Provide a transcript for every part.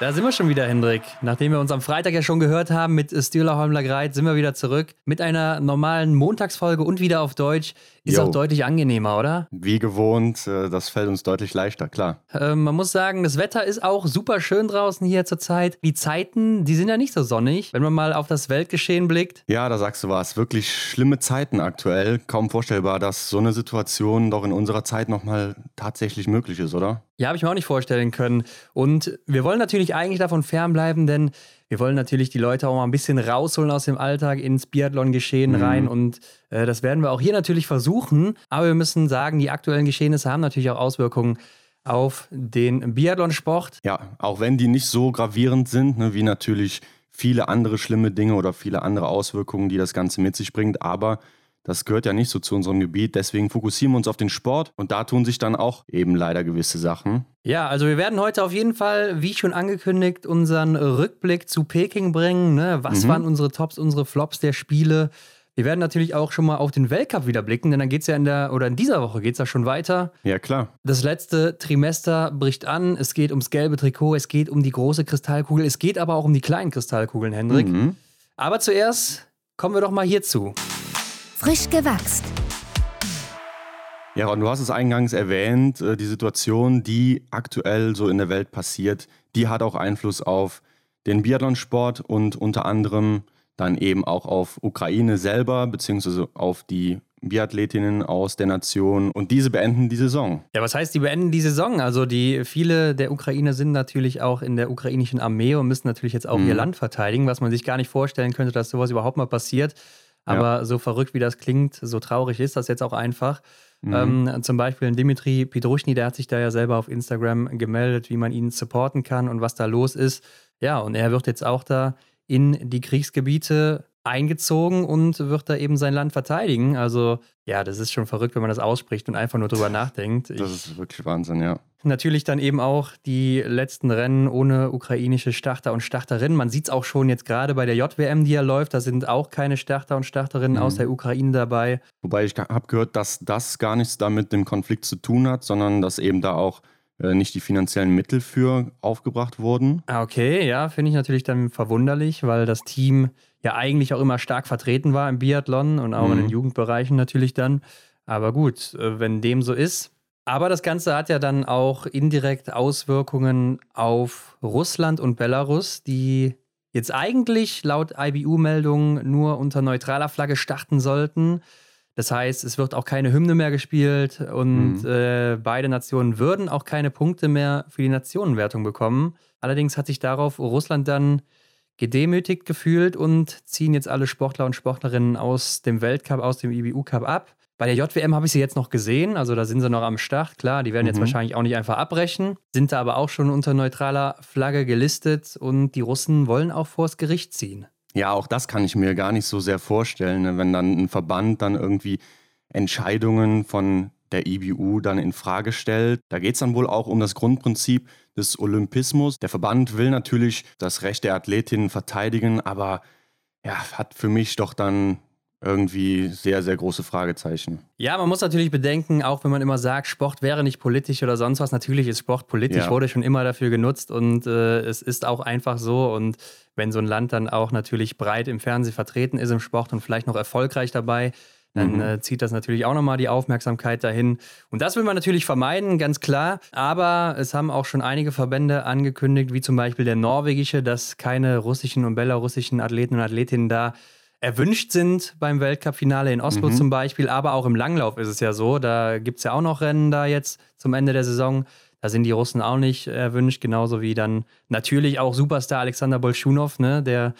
Da sind wir schon wieder, Hendrik. Nachdem wir uns am Freitag ja schon gehört haben mit Stühler Holmler Greit, sind wir wieder zurück mit einer normalen Montagsfolge und wieder auf Deutsch. Ist Jo. auch deutlich angenehmer, oder? Wie gewohnt, äh, das fällt uns deutlich leichter, klar. Ähm, man muss sagen, das Wetter ist auch super schön draußen hier zurzeit. Die Zeiten, die sind ja nicht so sonnig, wenn man mal auf das Weltgeschehen blickt. Ja, da sagst du was. Wirklich schlimme Zeiten aktuell. Kaum vorstellbar, dass so eine Situation doch in unserer Zeit nochmal tatsächlich möglich ist, oder? Ja, habe ich mir auch nicht vorstellen können. Und wir wollen natürlich eigentlich davon fernbleiben, denn wir wollen natürlich die Leute auch mal ein bisschen rausholen aus dem Alltag ins Biathlon-Geschehen rein. Und äh, das werden wir auch hier natürlich versuchen. Aber wir müssen sagen, die aktuellen Geschehnisse haben natürlich auch Auswirkungen auf den Biathlonsport. Ja, auch wenn die nicht so gravierend sind, ne, wie natürlich viele andere schlimme Dinge oder viele andere Auswirkungen, die das Ganze mit sich bringt. Aber das gehört ja nicht so zu unserem Gebiet. Deswegen fokussieren wir uns auf den Sport. Und da tun sich dann auch eben leider gewisse Sachen. Ja, also wir werden heute auf jeden Fall, wie schon angekündigt, unseren Rückblick zu Peking bringen. Ne? Was waren unsere Tops, unsere Flops der Spiele? Wir werden natürlich auch schon mal auf den Weltcup wieder blicken, denn dann geht es ja in der, oder in dieser Woche geht es ja schon weiter. Ja, klar. Das letzte Trimester bricht an. Es geht ums gelbe Trikot, es geht um die große Kristallkugel, es geht aber auch um die kleinen Kristallkugeln, Hendrik. Mhm. Aber zuerst kommen wir doch mal hierzu. Frisch gewachst. Ja, und du hast es eingangs erwähnt, äh, die Situation, die aktuell so in der Welt passiert, die hat auch Einfluss auf den Biathlonsport und unter anderem dann eben auch auf Ukraine selber, beziehungsweise auf die Biathletinnen aus der Nation. Und diese beenden die Saison. Ja, was heißt, die beenden die Saison? Also die viele der Ukrainer sind natürlich auch in der ukrainischen Armee und müssen natürlich jetzt auch ihr Land verteidigen, was man sich gar nicht vorstellen könnte, dass sowas überhaupt mal passiert. Aber so verrückt wie das klingt, so traurig ist das jetzt auch einfach. Ähm, zum Beispiel Dimitri Pidruschny, der hat sich da ja selber auf Instagram gemeldet, wie man ihn supporten kann und was da los ist. Ja, und er wird jetzt auch da in die Kriegsgebiete eingezogen und wird da eben sein Land verteidigen. Also ja, das ist schon verrückt, wenn man das ausspricht und einfach nur drüber nachdenkt. Das ist wirklich Wahnsinn, ja. Natürlich dann eben auch die letzten Rennen ohne ukrainische Starter und Starterinnen. Man sieht es auch schon jetzt gerade bei der JWM, die ja läuft. Da sind auch keine Starter und Starterinnen aus der Ukraine dabei. Wobei ich habe gehört, dass das gar nichts damit mit dem Konflikt zu tun hat, sondern dass eben da auch äh, nicht die finanziellen Mittel für aufgebracht wurden. Ah, Okay, ja, finde ich natürlich dann verwunderlich, weil das Team ja eigentlich auch immer stark vertreten war im Biathlon und auch in den Jugendbereichen natürlich dann. Aber gut, äh, wenn dem so ist. Aber das Ganze hat ja dann auch indirekt Auswirkungen auf Russland und Belarus, die jetzt eigentlich laut IBU-Meldung nur unter neutraler Flagge starten sollten. Das heißt, es wird auch keine Hymne mehr gespielt und äh, beide Nationen würden auch keine Punkte mehr für die Nationenwertung bekommen. Allerdings hat sich darauf Russland dann gedemütigt gefühlt und ziehen jetzt alle Sportler und Sportlerinnen aus dem Weltcup, aus dem IBU-Cup ab. Bei der JWM habe ich sie jetzt noch gesehen, also da sind sie noch am Start. Klar, die werden jetzt wahrscheinlich auch nicht einfach abbrechen, sind da aber auch schon unter neutraler Flagge gelistet und die Russen wollen auch vors Gericht ziehen. Ja, auch das kann ich mir gar nicht so sehr vorstellen, ne? wenn dann ein Verband dann irgendwie Entscheidungen von der IBU dann in Frage stellt. Da geht es dann wohl auch um das Grundprinzip des Olympismus. Der Verband will natürlich das Recht der Athletinnen verteidigen, aber ja, hat für mich doch dann irgendwie sehr, sehr große Fragezeichen. Ja, man muss natürlich bedenken, auch wenn man immer sagt, Sport wäre nicht politisch oder sonst was, natürlich ist Sport politisch, Ja. wurde schon immer dafür genutzt und äh, es ist auch einfach so. Und wenn so ein Land dann auch natürlich breit im Fernsehen vertreten ist im Sport und vielleicht noch erfolgreich dabei, dann äh, zieht das natürlich auch nochmal die Aufmerksamkeit dahin. Und das will man natürlich vermeiden, ganz klar. Aber es haben auch schon einige Verbände angekündigt, wie zum Beispiel der norwegische, dass keine russischen und belarussischen Athleten und Athletinnen da erwünscht sind beim Weltcup-Finale in Oslo zum Beispiel, aber auch im Langlauf ist es ja so. Da gibt es ja auch noch Rennen da jetzt zum Ende der Saison. Da sind die Russen auch nicht erwünscht, genauso wie dann natürlich auch Superstar Alexander Bolschunow, ne, der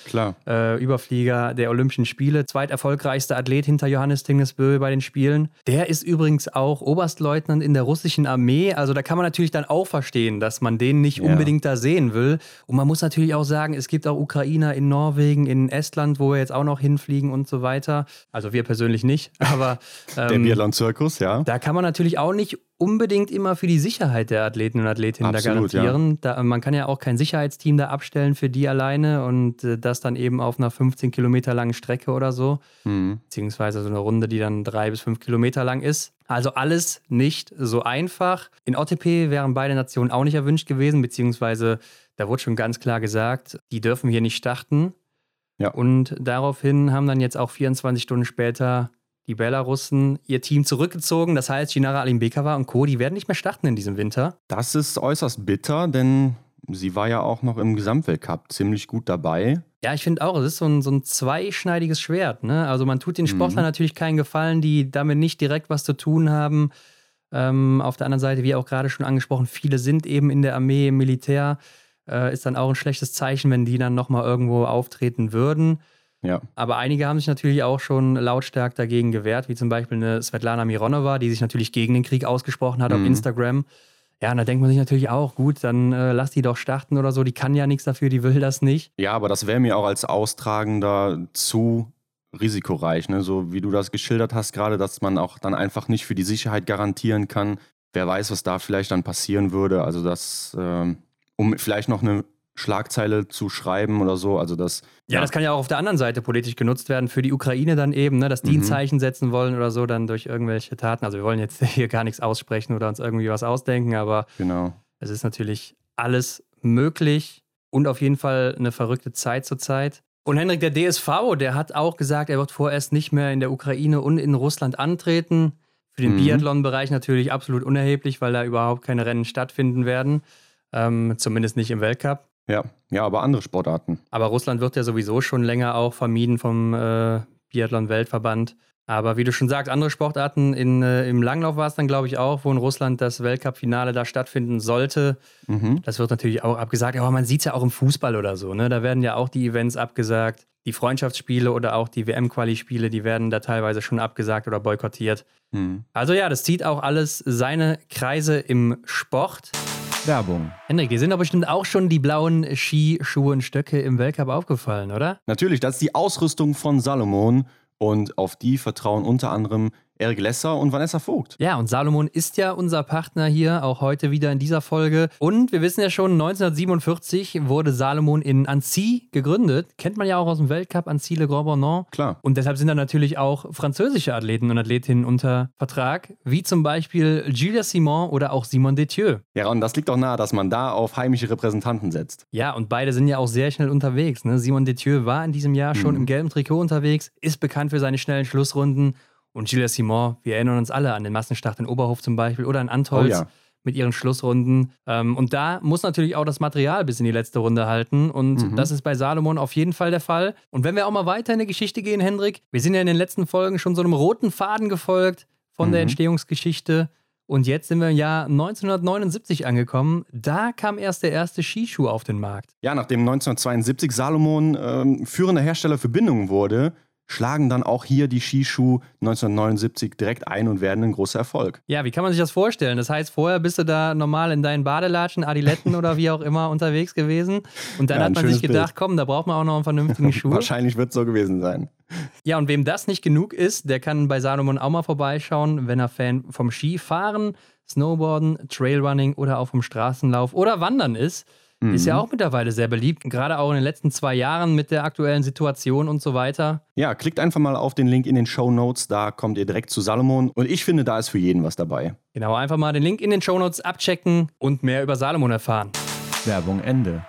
äh, Überflieger der Olympischen Spiele, zweiterfolgreichster Athlet hinter Johannes Tingesbö bei den Spielen. Der ist übrigens auch Oberstleutnant in der russischen Armee. Also da kann man natürlich dann auch verstehen, dass man den nicht Ja. unbedingt da sehen will. Und man muss natürlich auch sagen, es gibt auch Ukrainer in Norwegen, in Estland, wo wir jetzt auch noch hinfliegen und so weiter. Also wir persönlich nicht, aber Der ähm, Biathlon-Zirkus, ja. da kann man natürlich auch nicht unbedingt immer für die Sicherheit der Athleten und Athletinnen Absolut, da garantieren. Ja. Da, man kann ja auch kein Sicherheitsteam da abstellen für die alleine und äh, das dann eben auf einer 15 Kilometer langen Strecke oder so. Mhm. Beziehungsweise so eine Runde, die dann drei bis fünf Kilometer lang ist. Also alles nicht so einfach. In OTP wären beide Nationen auch nicht erwünscht gewesen, beziehungsweise da wurde schon ganz klar gesagt, die dürfen hier nicht starten. Ja. Und daraufhin haben dann jetzt auch 24 Stunden später die Belarussen ihr Team zurückgezogen. Das heißt, Shinara Alimbekova und Co., die werden nicht mehr starten in diesem Winter. Das ist äußerst bitter, denn sie war ja auch noch im Gesamtweltcup ziemlich gut dabei. Ja, ich finde auch, es ist so ein, so ein zweischneidiges Schwert. Ne? Also man tut den Sportlern mhm. natürlich keinen Gefallen, die damit nicht direkt was zu tun haben. Ähm, auf der anderen Seite, wie auch gerade schon angesprochen, viele sind eben in der Armee, im Militär. Äh, ist dann auch ein schlechtes Zeichen, wenn die dann nochmal irgendwo auftreten würden. Ja. Aber einige haben sich natürlich auch schon lautstark dagegen gewehrt, wie zum Beispiel eine Svetlana Mironova, die sich natürlich gegen den Krieg ausgesprochen hat mhm. auf Instagram. Ja, und da denkt man sich natürlich auch, gut, dann äh, lass die doch starten oder so. Die kann ja nichts dafür, die will das nicht. Ja, aber das wäre mir auch als Austragender zu risikoreich, ne? so wie du das geschildert hast, gerade, dass man auch dann einfach nicht für die Sicherheit garantieren kann. Wer weiß, was da vielleicht dann passieren würde. Also das, äh, um vielleicht noch eine Schlagzeile zu schreiben oder so. Also das. Ja, ja, das kann ja auch auf der anderen Seite politisch genutzt werden für die Ukraine dann eben, ne, dass die mhm. ein Zeichen setzen wollen oder so dann durch irgendwelche Taten. Also wir wollen jetzt hier gar nichts aussprechen oder uns irgendwie was ausdenken, aber genau. es ist natürlich alles möglich und auf jeden Fall eine verrückte Zeit zurzeit. Und Henrik, der DSV, der hat auch gesagt, er wird vorerst nicht mehr in der Ukraine und in Russland antreten. Für den mhm. Biathlon-Bereich natürlich absolut unerheblich, weil da überhaupt keine Rennen stattfinden werden. Ähm, zumindest nicht im Weltcup. Ja, ja, aber andere Sportarten. Aber Russland wird ja sowieso schon länger auch vermieden vom äh, Biathlon-Weltverband. Aber wie du schon sagst, andere Sportarten in, äh, im Langlauf war es dann, glaube ich, auch, wo in Russland das Weltcup-Finale da stattfinden sollte. Mhm. Das wird natürlich auch abgesagt. Aber man sieht es ja auch im Fußball oder so. Ne? Da werden ja auch die Events abgesagt. Die Freundschaftsspiele oder auch die WM-Quali-Spiele, die werden da teilweise schon abgesagt oder boykottiert. Mhm. Also ja, das zieht auch alles seine Kreise im Sport. Werbung. Henrik, dir sind aber bestimmt auch schon die blauen Skischuhe und Stöcke im Weltcup aufgefallen, oder? Natürlich, das ist die Ausrüstung von Salomon und auf die vertrauen unter anderem Erik Lesser und Vanessa Vogt. Ja, und Salomon ist ja unser Partner hier, auch heute wieder in dieser Folge. Und wir wissen ja schon, 1947 wurde Salomon in Annecy gegründet. Kennt man ja auch aus dem Weltcup, Annecy Le Grand Bornand. Klar. Und deshalb sind da natürlich auch französische Athleten und Athletinnen unter Vertrag, wie zum Beispiel Julia Simon oder auch Simon Detieu. Ja, und das liegt doch nahe, dass man da auf heimische Repräsentanten setzt. Ja, und beide sind ja auch sehr schnell unterwegs. Ne? Simon Detieu war in diesem Jahr schon mhm. im gelben Trikot unterwegs, ist bekannt für seine schnellen Schlussrunden und Gilles Simon, wir erinnern uns alle an den Massenstart in Oberhof zum Beispiel oder an Antolz. Oh ja. Mit ihren Schlussrunden. Ähm, und da muss natürlich auch das Material bis in die letzte Runde halten. Und mhm. das ist bei Salomon auf jeden Fall der Fall. Und wenn wir auch mal weiter in die Geschichte gehen, Hendrik, wir sind ja in den letzten Folgen schon so einem roten Faden gefolgt von mhm. der Entstehungsgeschichte. Und jetzt sind wir im Jahr 1979 angekommen. Da kam erst der erste Skischuh auf den Markt. Ja, nachdem 1972 Salomon äh, führender Hersteller für Bindungen wurde, schlagen dann auch hier die Skischuh 1979 direkt ein und werden ein großer Erfolg. Ja, wie kann man sich das vorstellen? Das heißt, vorher bist du da normal in deinen Badelatschen, Adiletten oder wie auch immer unterwegs gewesen und dann ja, hat man sich gedacht, Bild. komm, da braucht man auch noch einen vernünftigen Schuh. Wahrscheinlich wird es so gewesen sein. Ja, und wem das nicht genug ist, der kann bei Salomon auch mal vorbeischauen, wenn er Fan vom Skifahren, Snowboarden, Trailrunning oder auch vom Straßenlauf oder Wandern ist. Mhm. Ist ja mhm. auch mittlerweile sehr beliebt, gerade auch in den letzten zwei Jahren mit der aktuellen Situation und so weiter. Ja, klickt einfach mal auf den Link in den Show Notes, da kommt ihr direkt zu Salomon und ich finde, da ist für jeden was dabei. Genau, einfach mal den Link in den Show Notes abchecken und mehr über Salomon erfahren. Werbung Ende.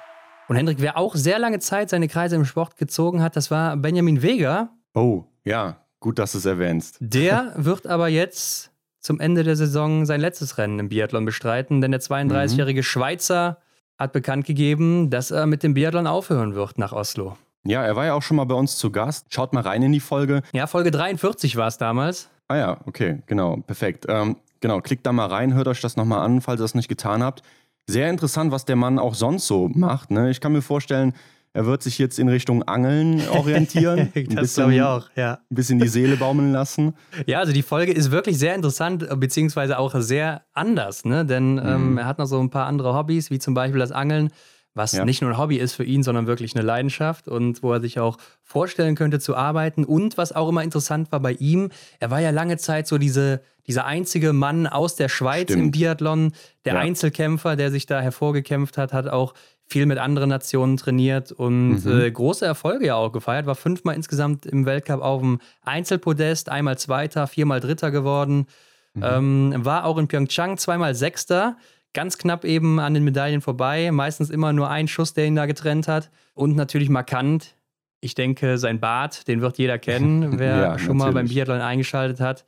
Und Hendrik, wer auch sehr lange Zeit seine Kreise im Sport gezogen hat, das war Benjamin Vega. Oh, ja, gut, dass du es erwähnst. Der wird aber jetzt zum Ende der Saison sein letztes Rennen im Biathlon bestreiten, denn der 32-jährige mhm. Schweizer hat bekannt gegeben, dass er mit dem Biathlon aufhören wird nach Oslo. Ja, er war ja auch schon mal bei uns zu Gast. Schaut mal rein in die Folge. Ja, Folge 43 war es damals. Ah ja, okay, genau, perfekt. Ähm, genau, klickt da mal rein, hört euch das nochmal an, falls ihr das nicht getan habt. Sehr interessant, was der Mann auch sonst so macht. Ne? Ich kann mir vorstellen, er wird sich jetzt in Richtung Angeln orientieren. das glaube ich auch, ja. Ein bisschen die Seele baumeln lassen. Ja, also die Folge ist wirklich sehr interessant, beziehungsweise auch sehr anders, ne? Denn ähm, mhm. er hat noch so ein paar andere Hobbys, wie zum Beispiel das Angeln, was Ja. nicht nur ein Hobby ist für ihn, sondern wirklich eine Leidenschaft und wo er sich auch vorstellen könnte zu arbeiten. Und was auch immer interessant war bei ihm, er war ja lange Zeit so diese, dieser einzige Mann aus der Schweiz Stimmt. im Biathlon, der Ja. Einzelkämpfer, der sich da hervorgekämpft hat, hat auch viel mit anderen Nationen trainiert und Mhm. äh, große Erfolge ja auch gefeiert, war fünfmal insgesamt im Weltcup auf dem Einzelpodest, einmal Zweiter, viermal Dritter geworden. Mhm. Ähm, war auch in Pyeongchang zweimal Sechster, ganz knapp eben an den Medaillen vorbei. Meistens immer nur ein Schuss, der ihn da getrennt hat. Und natürlich markant, ich denke, sein Bart, den wird jeder kennen, wer Ja, schon mal beim natürlich. Biathlon eingeschaltet hat.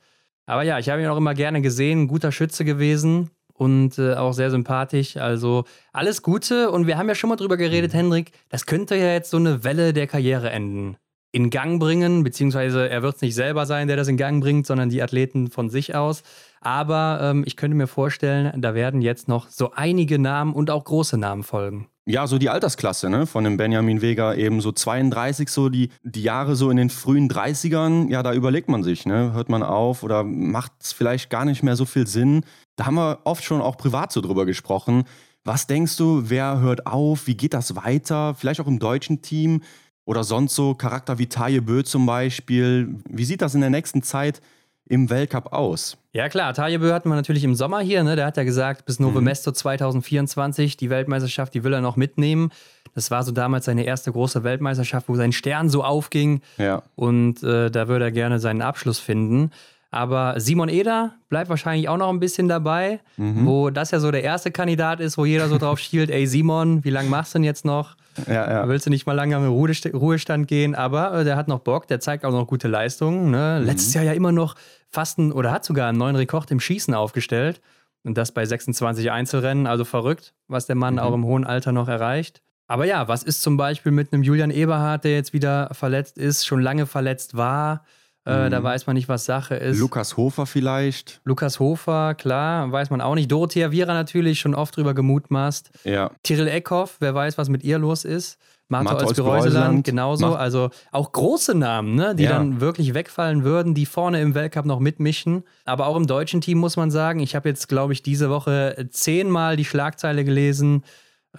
Aber ja, ich habe ihn auch immer gerne gesehen, guter Schütze gewesen und äh, auch sehr sympathisch. Also alles Gute. Und wir haben ja schon mal drüber geredet, Hendrik, das könnte ja jetzt so eine Welle der Karriere enden. In Gang bringen, beziehungsweise er wird es nicht selber sein, der das in Gang bringt, sondern die Athleten von sich aus. Aber ähm, ich könnte mir vorstellen, da werden jetzt noch so einige Namen und auch große Namen folgen. Ja, so die Altersklasse, ne, von dem Benjamin Vega, eben so 32, so die, die Jahre so in den frühen 30ern, ja, da überlegt man sich, ne, hört man auf oder macht es vielleicht gar nicht mehr so viel Sinn. Da haben wir oft schon auch privat so drüber gesprochen. Was denkst du, wer hört auf? Wie geht das weiter? Vielleicht auch im deutschen Team oder sonst so Charakter wie Taye Bö zum Beispiel. Wie sieht das in der nächsten Zeit im Weltcup aus? Ja klar, Tajebö hatten wir natürlich im Sommer hier, ne? der hat ja gesagt, bis Novo Mesto 2024, die Weltmeisterschaft, die will er noch mitnehmen. Das war so damals seine erste große Weltmeisterschaft, wo sein Stern so aufging Ja. und äh, da würde er gerne seinen Abschluss finden. Aber Simon Eder bleibt wahrscheinlich auch noch ein bisschen dabei, wo das ja so der erste Kandidat ist, wo jeder so drauf schielt, ey Simon, wie lange machst du denn jetzt noch? Ja, ja. Willst du nicht mal lange Ruhest- Ruhestand gehen? Aber äh, der hat noch Bock, der zeigt auch noch gute Leistungen. Ne? Mhm. Letztes Jahr ja immer noch fast ein, oder hat sogar einen neuen Rekord im Schießen aufgestellt. Und das bei 26 Einzelrennen. Also verrückt, was der Mhm. Mann auch im hohen Alter noch erreicht. Aber ja, was ist zum Beispiel mit einem Julian Eberhardt, der jetzt wieder verletzt ist, schon lange verletzt war? Äh, Da weiß man nicht, was Sache ist. Mhm. Lukas Hofer vielleicht. Lukas Hofer, klar, weiß man auch nicht. Dorothea Viera natürlich, schon oft drüber gemutmaßt. Ja. Tyrell Eckhoff, wer weiß, was mit ihr los ist. Martha Olsgereuseland, Olsgereuseland genauso. macht- Also auch große Namen, ne, die Ja. dann wirklich wegfallen würden, die vorne im Weltcup noch mitmischen. Aber auch im deutschen Team muss man sagen, ich habe jetzt, glaube ich, diese Woche zehnmal die Schlagzeile gelesen,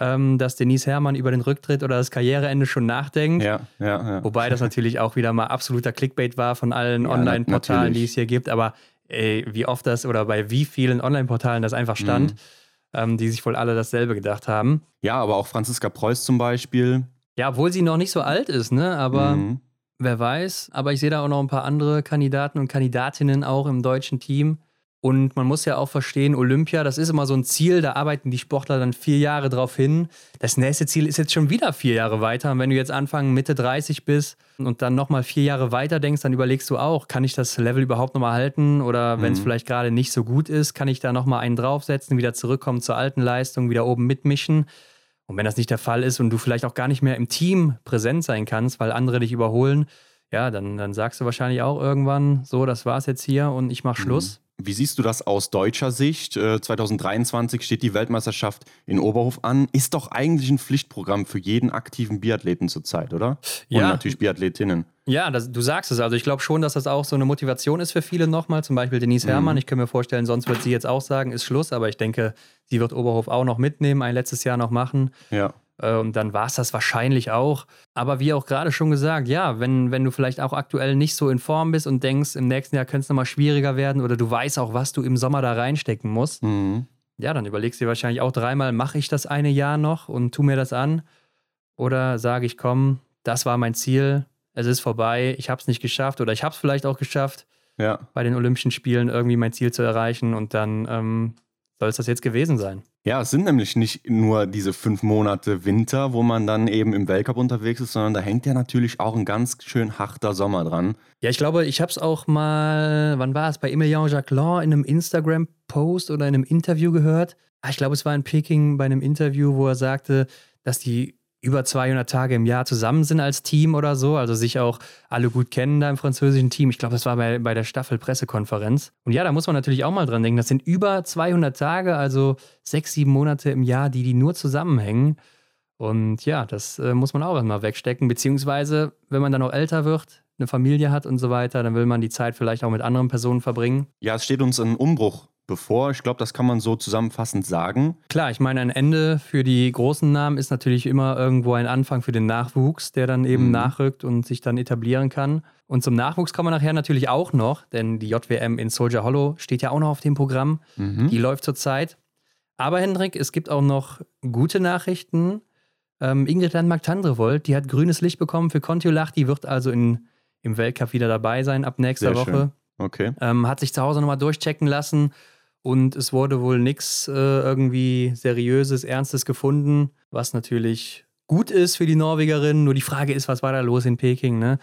ähm, dass Denise Herrmann über den Rücktritt oder das Karriereende schon nachdenkt. Ja, ja, ja. Wobei das natürlich auch wieder mal absoluter Clickbait war von allen Ja, Online-Portalen, die es hier gibt. Aber ey, wie oft das oder bei wie vielen Online-Portalen das einfach stand, Mhm. ähm, die sich wohl alle dasselbe gedacht haben. Ja, aber auch Franziska Preuß zum Beispiel. Ja, obwohl sie noch nicht so alt ist, ne? Aber Mhm. wer weiß. Aber ich sehe da auch noch ein paar andere Kandidaten und Kandidatinnen auch im deutschen Team. Und man muss ja auch verstehen, Olympia, das ist immer so ein Ziel, da arbeiten die Sportler dann vier Jahre drauf hin. Das nächste Ziel ist jetzt schon wieder vier Jahre weiter. Und wenn du jetzt Anfang Mitte 30 bist und dann nochmal vier Jahre weiter denkst, dann überlegst du auch, kann ich das Level überhaupt nochmal halten? Oder wenn es Mhm. vielleicht gerade nicht so gut ist, kann ich da nochmal einen draufsetzen, wieder zurückkommen zur alten Leistung, wieder oben mitmischen? Und wenn das nicht der Fall ist und du vielleicht auch gar nicht mehr im Team präsent sein kannst, weil andere dich überholen, ja, dann, dann sagst du wahrscheinlich auch irgendwann, so, das war's jetzt hier und ich mach Schluss. Wie siehst du das aus deutscher Sicht? Äh, 2023 steht die Weltmeisterschaft in Oberhof an. Ist doch eigentlich ein Pflichtprogramm für jeden aktiven Biathleten zurzeit, oder? Und Ja. natürlich Biathletinnen. Ja, das, du sagst es. Also ich glaube schon, dass das auch so eine Motivation ist für viele nochmal. Zum Beispiel Denise Herrmann. Ich kann mir vorstellen, sonst wird sie jetzt auch sagen, ist Schluss. Aber ich denke, sie wird Oberhof auch noch mitnehmen, ein letztes Jahr noch machen. Ja. Äh, Und dann war es das wahrscheinlich auch. Aber wie auch gerade schon gesagt, ja, wenn, wenn du vielleicht auch aktuell nicht so in Form bist und denkst, im nächsten Jahr könnte es nochmal schwieriger werden oder du weißt auch, was du im Sommer da reinstecken musst, Mhm. ja, dann überlegst du dir wahrscheinlich auch dreimal, mache ich das eine Jahr noch und tu mir das an? Oder sage ich, komm, das war mein Ziel, es ist vorbei, ich habe es nicht geschafft oder ich habe es vielleicht auch geschafft, Ja. bei den Olympischen Spielen irgendwie mein Ziel zu erreichen und dann ähm, soll es das jetzt gewesen sein. Ja, es sind nämlich nicht nur diese fünf Monate Winter, wo man dann eben im Weltcup unterwegs ist, sondern da hängt ja natürlich auch ein ganz schön harter Sommer dran. Ja, ich glaube, ich habe es auch mal, wann war es, bei Emilien Jacquelin in einem Instagram-Post oder in einem Interview gehört. Ah, Ich glaube, es war in Peking bei einem Interview, wo er sagte, dass die über 200 Tage im Jahr zusammen sind als Team oder so, also sich auch alle gut kennen da im französischen Team. Ich glaube, das war bei, bei der Staffel-Pressekonferenz. Und ja, da muss man natürlich auch mal dran denken. Das sind über 200 Tage, also sechs, sieben Monate im Jahr, die die nur zusammenhängen. Und ja, das äh, muss man auch erstmal wegstecken. Beziehungsweise, wenn man dann auch älter wird, eine Familie hat und so weiter, dann will man die Zeit vielleicht auch mit anderen Personen verbringen. Ja, es steht uns ein Umbruch bevor. Ich glaube, das kann man so zusammenfassend sagen. Klar, ich meine, ein Ende für die großen Namen ist natürlich immer irgendwo ein Anfang für den Nachwuchs, der dann eben mhm. nachrückt und sich dann etablieren kann. Und zum Nachwuchs kommen wir nachher natürlich auch noch, denn die JWM in Soldier Hollow steht ja auch noch auf dem Programm. Mhm. Die läuft zurzeit. Aber Hendrik, es gibt auch noch gute Nachrichten. Ähm, Ingrid Landmark-Tandrevold, die hat grünes Licht bekommen für Kontiolach. Die wird also in, im Weltcup wieder dabei sein ab nächster Sehr Woche. Schön. Okay. Ähm, hat sich zu Hause nochmal durchchecken lassen und es wurde wohl nichts äh, irgendwie Seriöses, Ernstes gefunden, was natürlich gut ist für die Norwegerin. Nur die Frage ist, was war da los in Peking? Ne?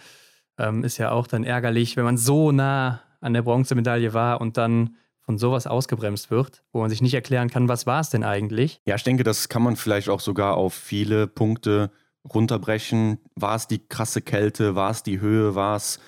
Ähm, ist ja auch dann ärgerlich, wenn man so nah an der Bronzemedaille war und dann von sowas ausgebremst wird, wo man sich nicht erklären kann, was war es denn eigentlich? Ja, ich denke, das kann man vielleicht auch sogar auf viele Punkte runterbrechen. War es die krasse Kälte? War es die Höhe? War es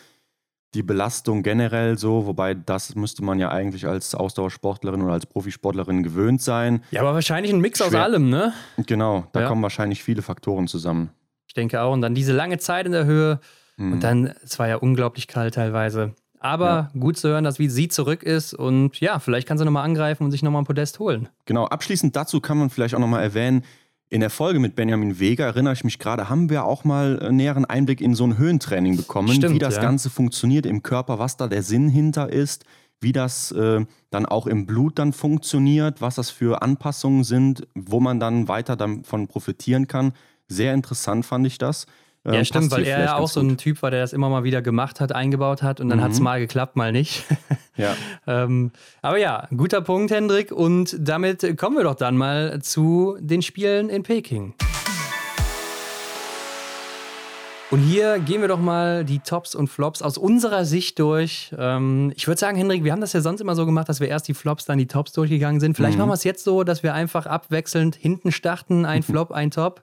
die Belastung generell so? Wobei das müsste man ja eigentlich als Ausdauersportlerin oder als Profisportlerin gewöhnt sein. Ja, aber wahrscheinlich ein Mix Schwer. aus allem, ne? Genau, da ja. kommen wahrscheinlich viele Faktoren zusammen. Ich denke auch. Und dann diese lange Zeit in der Höhe. Mhm. Und dann, es war ja unglaublich kalt teilweise. Aber ja. gut zu hören, dass wie sie zurück ist und ja, vielleicht kann sie nochmal angreifen und sich nochmal ein Podest holen. Genau, abschließend dazu kann man vielleicht auch nochmal erwähnen, in der Folge mit Benjamin Vega, erinnere ich mich gerade, haben wir auch mal einen näheren Einblick in so ein Höhentraining bekommen, Stimmt, wie das ja. Ganze funktioniert im Körper, was da der Sinn hinter ist, wie das äh, dann auch im Blut dann funktioniert, was das für Anpassungen sind, wo man dann weiter davon profitieren kann. Sehr interessant fand ich das. Ja, ähm, stimmt, weil er ja auch so ein Typ war, der das immer mal wieder gemacht hat, eingebaut hat und dann mhm. hat es mal geklappt, mal nicht. ja. ähm, aber ja, guter Punkt, Hendrik. Und damit kommen wir doch dann mal zu den Spielen in Peking. Und hier gehen wir doch mal die Tops und Flops aus unserer Sicht durch. Ähm, ich würde sagen, Hendrik, wir haben das ja sonst immer so gemacht, dass wir erst die Flops, dann die Tops durchgegangen sind. Vielleicht mhm. machen wir es jetzt so, dass wir einfach abwechselnd hinten starten, ein Flop, ein Top.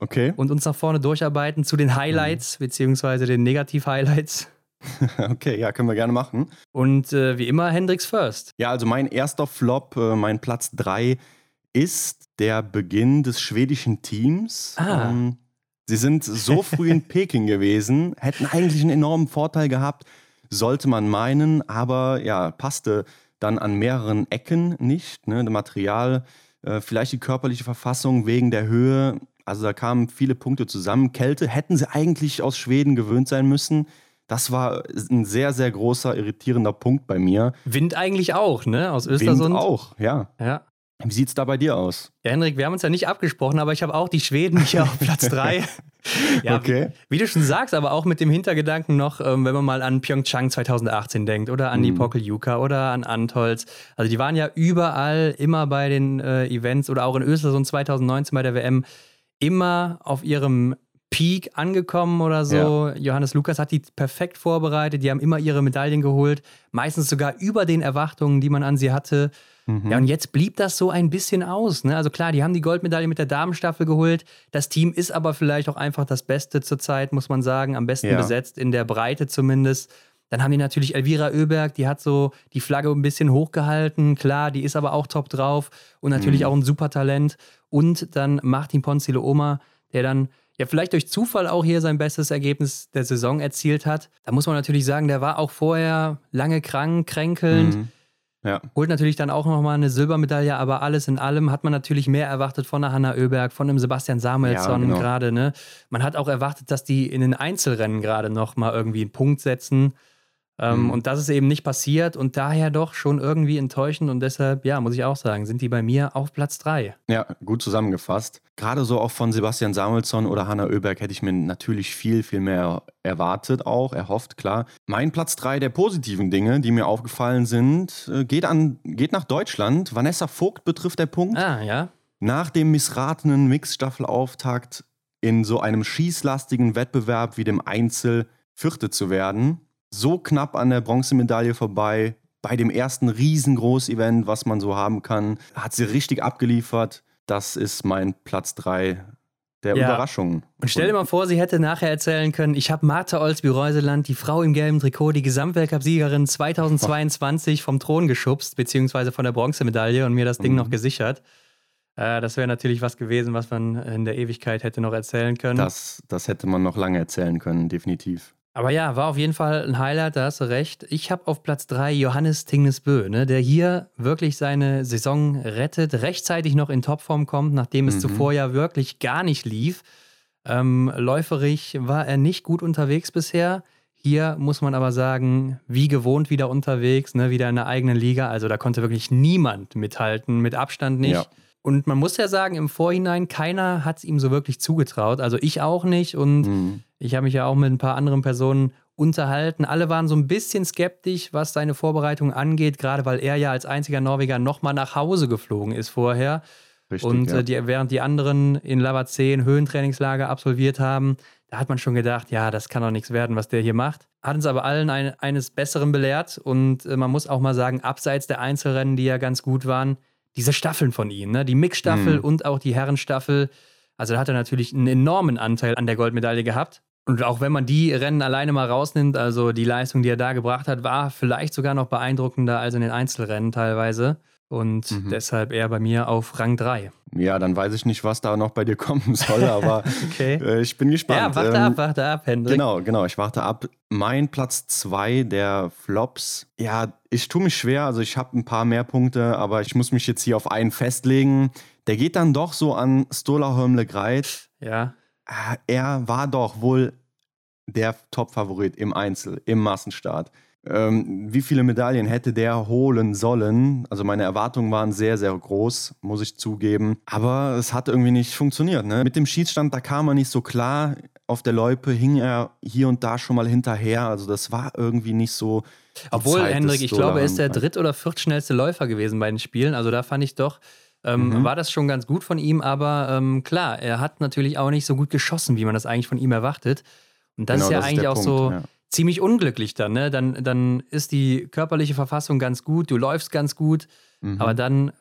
Okay. Und uns nach vorne durcharbeiten zu den Highlights, mhm. beziehungsweise den Negativ-Highlights. okay, ja, können wir gerne machen. Und äh, wie immer, Hendrix First. Ja, also mein erster Flop, äh, mein Platz 3, ist der Beginn des schwedischen Teams. Ah. Ähm, sie sind so früh in Peking gewesen, hätten eigentlich einen enormen Vorteil gehabt, sollte man meinen, aber ja, passte dann an mehreren Ecken nicht. Ne? Das Material, äh, vielleicht die körperliche Verfassung wegen der Höhe also da kamen viele Punkte zusammen. Kälte hätten sie eigentlich aus Schweden gewöhnt sein müssen. Das war ein sehr, sehr großer, irritierender Punkt bei mir. Wind eigentlich auch, ne? Aus Östersund. Wind auch, ja. Ja. Wie sieht es da bei dir aus? Ja, Henrik, wir haben uns ja nicht abgesprochen, aber ich habe auch die Schweden hier auf Platz 3. ja, okay. Wie, wie, du schon sagst, aber auch mit dem Hintergedanken noch, ähm, wenn man mal an Pyeongchang 2018 denkt oder an mhm. die Pokeljuka oder an Antolz. Also die waren ja überall immer bei den äh, Events oder auch in Östersund 2019 bei der WM immer auf ihrem Peak angekommen oder so. Ja. Johannes Lukas hat die perfekt vorbereitet. Die haben immer ihre Medaillen geholt. Meistens sogar über den Erwartungen, die man an sie hatte. Mhm. Ja, und jetzt blieb das so ein bisschen aus. Ne? Also klar, die haben die Goldmedaille mit der Damenstaffel geholt. Das Team ist aber vielleicht auch einfach das Beste zurzeit, muss man sagen. Am besten ja. besetzt, in der Breite zumindest. Dann haben die natürlich Elvira Oeberg, die hat so die Flagge ein bisschen hochgehalten. Klar, die ist aber auch top drauf und natürlich mhm. auch ein super Talent. Und dann Martin Ponzile Oma, der dann ja vielleicht durch Zufall auch hier sein bestes Ergebnis der Saison erzielt hat. Da muss man natürlich sagen, der war auch vorher lange krank, kränkelnd. Mhm. Ja. Holt natürlich dann auch nochmal eine Silbermedaille, aber alles in allem hat man natürlich mehr erwartet von der Hanna Oeberg, von dem Sebastian Samuelsson ja, genau. gerade. Ne? Man hat auch erwartet, dass die in den Einzelrennen gerade nochmal irgendwie einen Punkt setzen. Ähm, mhm. Und das ist eben nicht passiert und daher doch schon irgendwie enttäuschend und deshalb, ja, muss ich auch sagen, sind die bei mir auf Platz 3. Ja, gut zusammengefasst. Gerade so auch von Sebastian Samuelsson oder Hanna Oeberg hätte ich mir natürlich viel, viel mehr erwartet, auch erhofft, klar. Mein Platz 3 der positiven Dinge, die mir aufgefallen sind, äh, geht, an, geht nach Deutschland. Vanessa Vogt betrifft der Punkt. Ah, ja. Nach dem missratenen Mixstaffelauftakt in so einem schießlastigen Wettbewerb wie dem Einzel Vierte zu werden so knapp an der Bronzemedaille vorbei. Bei dem ersten riesengroß-Event, was man so haben kann, hat sie richtig abgeliefert. Das ist mein Platz 3 der ja. Überraschungen. Und stell dir mal vor, sie hätte nachher erzählen können, ich habe Martha Olsby-Reuseland, die Frau im gelben Trikot, die Gesamtweltcup-Siegerin 2022 vom Thron geschubst, beziehungsweise von der Bronzemedaille und mir das Ding mhm. noch gesichert. Äh, das wäre natürlich was gewesen, was man in der Ewigkeit hätte noch erzählen können. Das, das hätte man noch lange erzählen können, definitiv. Aber ja, war auf jeden Fall ein Highlight, da hast du recht. Ich habe auf Platz 3 Johannes Tingnesbö, ne, der hier wirklich seine Saison rettet, rechtzeitig noch in Topform kommt, nachdem es mhm. zuvor ja wirklich gar nicht lief. Ähm, läuferig war er nicht gut unterwegs bisher. Hier muss man aber sagen, wie gewohnt wieder unterwegs, ne, wieder in der eigenen Liga. Also da konnte wirklich niemand mithalten, mit Abstand nicht. Ja. Und man muss ja sagen, im Vorhinein, keiner hat es ihm so wirklich zugetraut. Also ich auch nicht. Und mhm. Ich habe mich ja auch mit ein paar anderen Personen unterhalten. Alle waren so ein bisschen skeptisch, was seine Vorbereitung angeht, gerade weil er ja als einziger Norweger nochmal nach Hause geflogen ist vorher. Richtig, und ja. äh, die, während die anderen in Lava 10 Höhentrainingslager absolviert haben, da hat man schon gedacht, ja, das kann doch nichts werden, was der hier macht. Hat uns aber allen ein, eines Besseren belehrt und äh, man muss auch mal sagen, abseits der Einzelrennen, die ja ganz gut waren, diese Staffeln von ihm, ne? die Mix-Staffel mhm. und auch die Herrenstaffel. Also da hat er natürlich einen enormen Anteil an der Goldmedaille gehabt. Und auch wenn man die Rennen alleine mal rausnimmt, also die Leistung, die er da gebracht hat, war vielleicht sogar noch beeindruckender als in den Einzelrennen teilweise. Und mhm. deshalb eher bei mir auf Rang 3. Ja, dann weiß ich nicht, was da noch bei dir kommen soll, aber okay. äh, ich bin gespannt. Ja, warte ähm, ab, warte ab, Hendrik. Genau, genau, ich warte ab. Mein Platz 2 der Flops, ja, ich tue mich schwer, also ich habe ein paar mehr Punkte, aber ich muss mich jetzt hier auf einen festlegen. Der geht dann doch so an Stola Hölmle Greit. Ja. Ah, er war doch wohl der Top-Favorit im Einzel, im Massenstart. Ähm, wie viele Medaillen hätte der holen sollen? Also meine Erwartungen waren sehr, sehr groß, muss ich zugeben. Aber es hat irgendwie nicht funktioniert. Ne? Mit dem Schiedsstand, da kam er nicht so klar. Auf der Loipe hing er hier und da schon mal hinterher. Also das war irgendwie nicht so. Obwohl, Zeit Hendrik, ich glaube, er ist der dritt- oder viertschnellste Läufer gewesen bei den Spielen. Also da fand ich doch, ähm, mhm. war das schon ganz gut von ihm. Aber ähm, klar, er hat natürlich auch nicht so gut geschossen, wie man das eigentlich von ihm erwartet. Und das genau, ist ja das eigentlich ist auch Punkt, so. Ja ziemlich unglücklich dann, ne? Dann, dann ist die körperliche Verfassung ganz gut, du läufst ganz gut, mhm. aber dann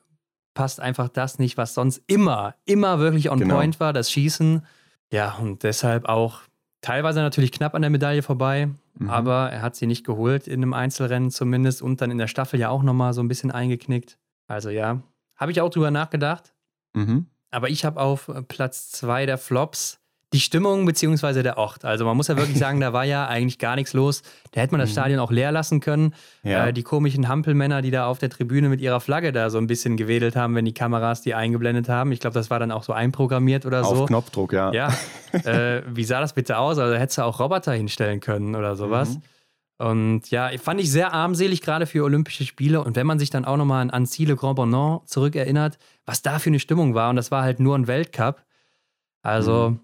passt einfach das nicht, was sonst immer, immer wirklich on genau. point war, das Schießen. Ja, und deshalb auch teilweise natürlich knapp an der Medaille vorbei, mhm. aber er hat sie nicht geholt in einem Einzelrennen zumindest und dann in der Staffel ja auch nochmal so ein bisschen eingeknickt. Also ja, habe ich auch drüber nachgedacht. Mhm. Aber ich habe auf Platz zwei der Flops die Stimmung beziehungsweise der Ort. Also man muss ja wirklich sagen, da war ja eigentlich gar nichts los. Da hätte man das mhm. Stadion auch leer lassen können. Ja. Äh, die komischen Hampelmänner, die da auf der Tribüne mit ihrer Flagge da so ein bisschen gewedelt haben, wenn die Kameras die eingeblendet haben. Ich glaube, das war dann auch so einprogrammiert oder so. Auf Knopfdruck, ja. Ja. äh, wie sah das bitte aus? Also hättest du auch Roboter hinstellen können oder sowas. Mhm. Und ja, fand ich sehr armselig, gerade für Olympische Spiele. Und wenn man sich dann auch nochmal an Annecy Le Grand Bonan zurückerinnert, was da für eine Stimmung war. Und das war halt nur ein Weltcup. Also, mhm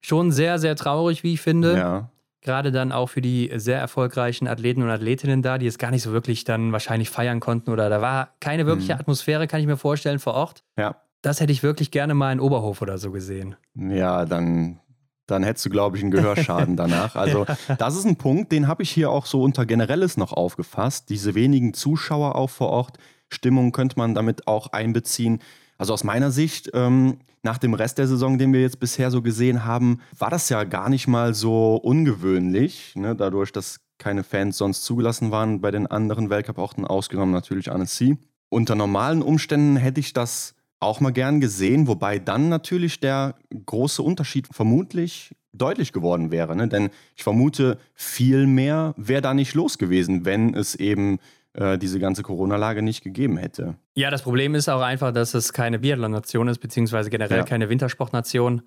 schon sehr, sehr traurig, wie ich finde. Ja. Gerade dann auch für die sehr erfolgreichen Athleten und Athletinnen da, die es gar nicht so wirklich dann wahrscheinlich feiern konnten oder da war keine wirkliche mhm. Atmosphäre, kann ich mir vorstellen, vor Ort. Ja. Das hätte ich wirklich gerne mal in Oberhof oder so gesehen. Ja, dann, dann hättest du, glaube ich, einen Gehörschaden danach. Also, das ist ein Punkt, den habe ich hier auch so unter Generelles noch aufgefasst. Diese wenigen Zuschauer auch vor Ort. Stimmung könnte man damit auch einbeziehen. Also aus meiner Sicht, ähm, nach dem Rest der Saison, den wir jetzt bisher so gesehen haben, war das ja gar nicht mal so ungewöhnlich, ne? dadurch, dass keine Fans sonst zugelassen waren bei den anderen Weltcup-Orten, ausgenommen natürlich Annecy. Unter normalen Umständen hätte ich das auch mal gern gesehen, wobei dann natürlich der große Unterschied vermutlich deutlich geworden wäre. Ne? Denn ich vermute, viel mehr wäre da nicht los gewesen, wenn es eben äh, diese ganze Corona-Lage nicht gegeben hätte. Ja, das Problem ist auch einfach, dass es keine Biathlon-Nation ist, beziehungsweise generell ja. keine Wintersportnation.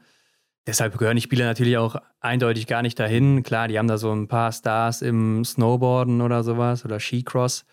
Deshalb gehören die Spieler natürlich auch eindeutig gar nicht dahin. Klar, die haben da so ein paar Stars im Snowboarden oder sowas oder Skicross.